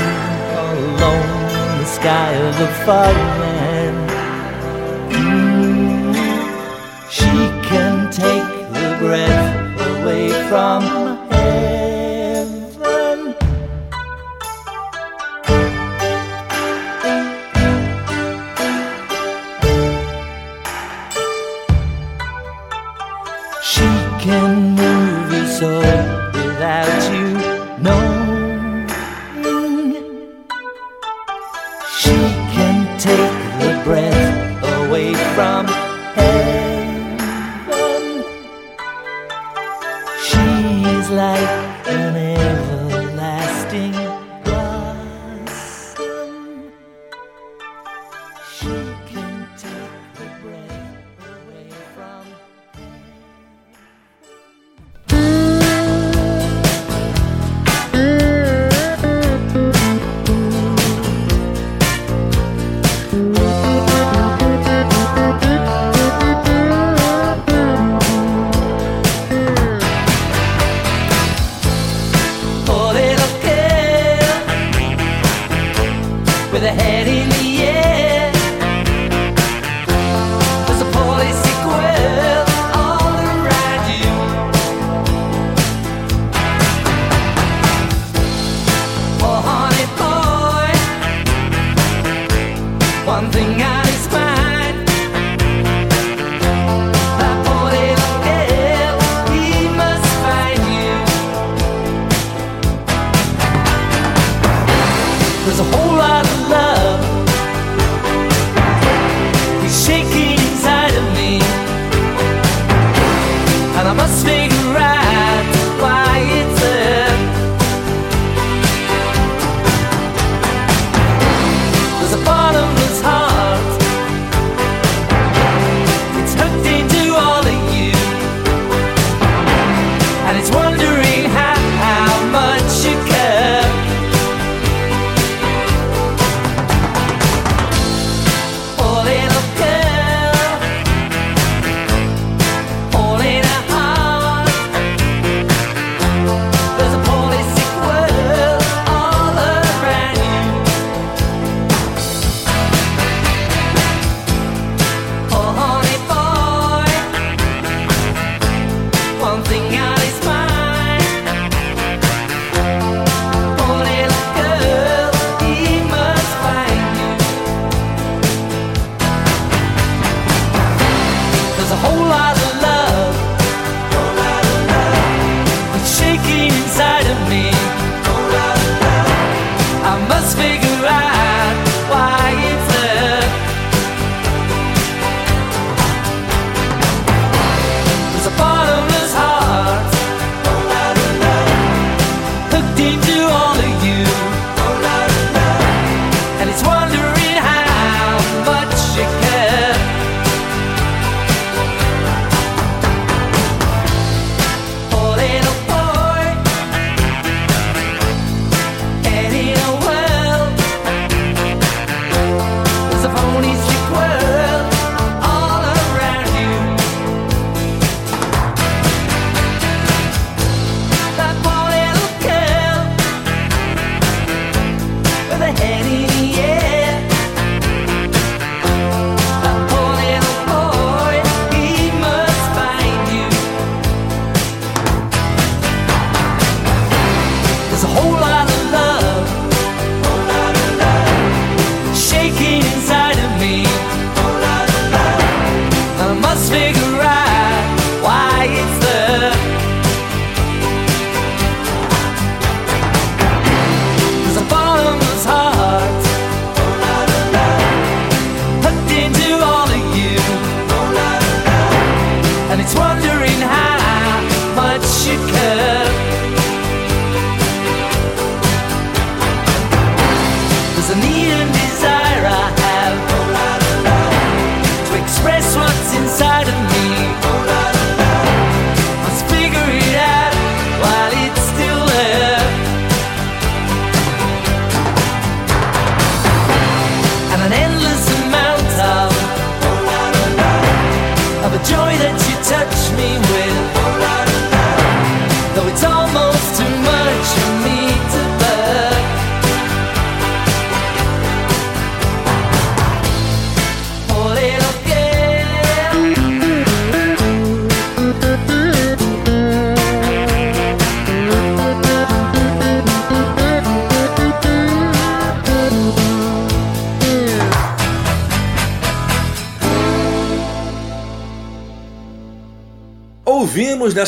all alone in the sky of a fogland. She can take the breath away from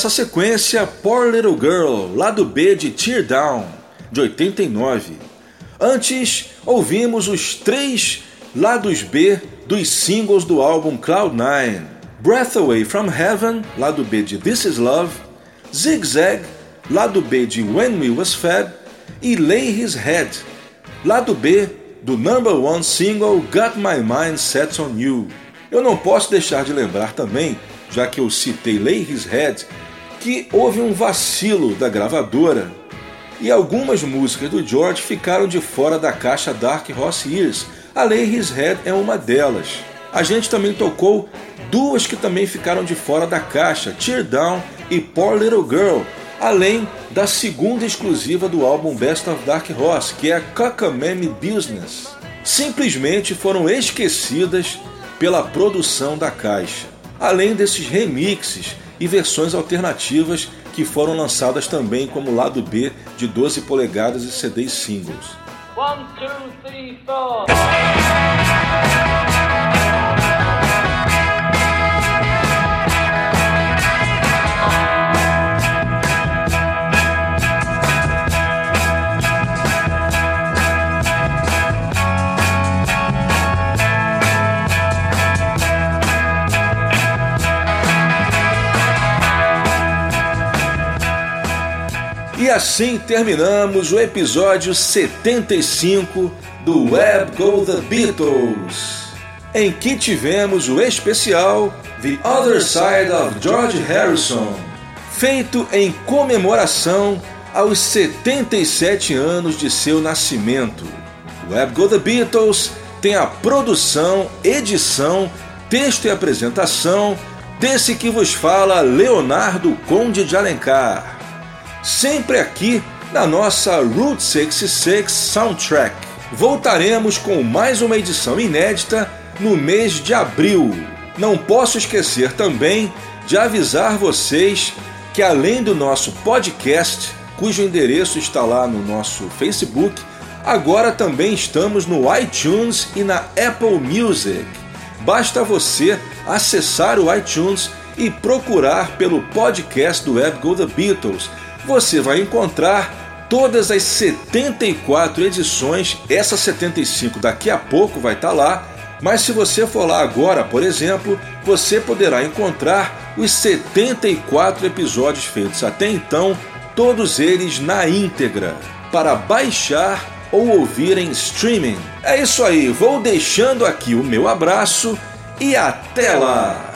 Nessa sequência Poor Little Girl, lado B de Tear Down, de 89. Antes, ouvimos os três lados B dos singles do álbum Cloud9: Breath Away from Heaven, lado B de This Is Love, Zig Zag, lado B de When We Was Fed, e Lay His Head, lado B do number one single Got My Mind Set on You. Eu não posso deixar de lembrar também, já que eu citei Lay His Head, que houve um vacilo da gravadora e algumas músicas do George ficaram de fora da caixa Dark Horse Years. A Lay His Head é uma delas. A gente também tocou duas que também ficaram de fora da caixa, Tear Down e Poor Little Girl, além da segunda exclusiva do álbum Best of Dark Horse, que é Cockamamie Business. Simplesmente foram esquecidas pela produção da caixa, além desses remixes e versões alternativas que foram lançadas também como lado B de 12 polegadas e CDs singles. One, two, three, E assim terminamos o episódio 75 do Web Go The Beatles, em que tivemos o especial The Other Side of George Harrison, feito em comemoração aos 77 anos de seu nascimento. O Web Go The Beatles tem a produção, edição, texto e apresentação desse que vos fala Leonardo Conde de Alencar sempre aqui na nossa Route 66 Soundtrack. Voltaremos com mais uma edição inédita no mês de abril. Não posso esquecer também de avisar vocês que além do nosso podcast, cujo endereço está lá no nosso Facebook, agora também estamos no iTunes e na Apple Music. Basta você acessar o iTunes e procurar pelo podcast do Web Go The Beatles você vai encontrar todas as 74 edições. Essa 75 daqui a pouco vai estar lá, mas se você for lá agora, por exemplo, você poderá encontrar os 74 episódios feitos até então, todos eles na íntegra, para baixar ou ouvir em streaming. É isso aí, vou deixando aqui o meu abraço e até lá!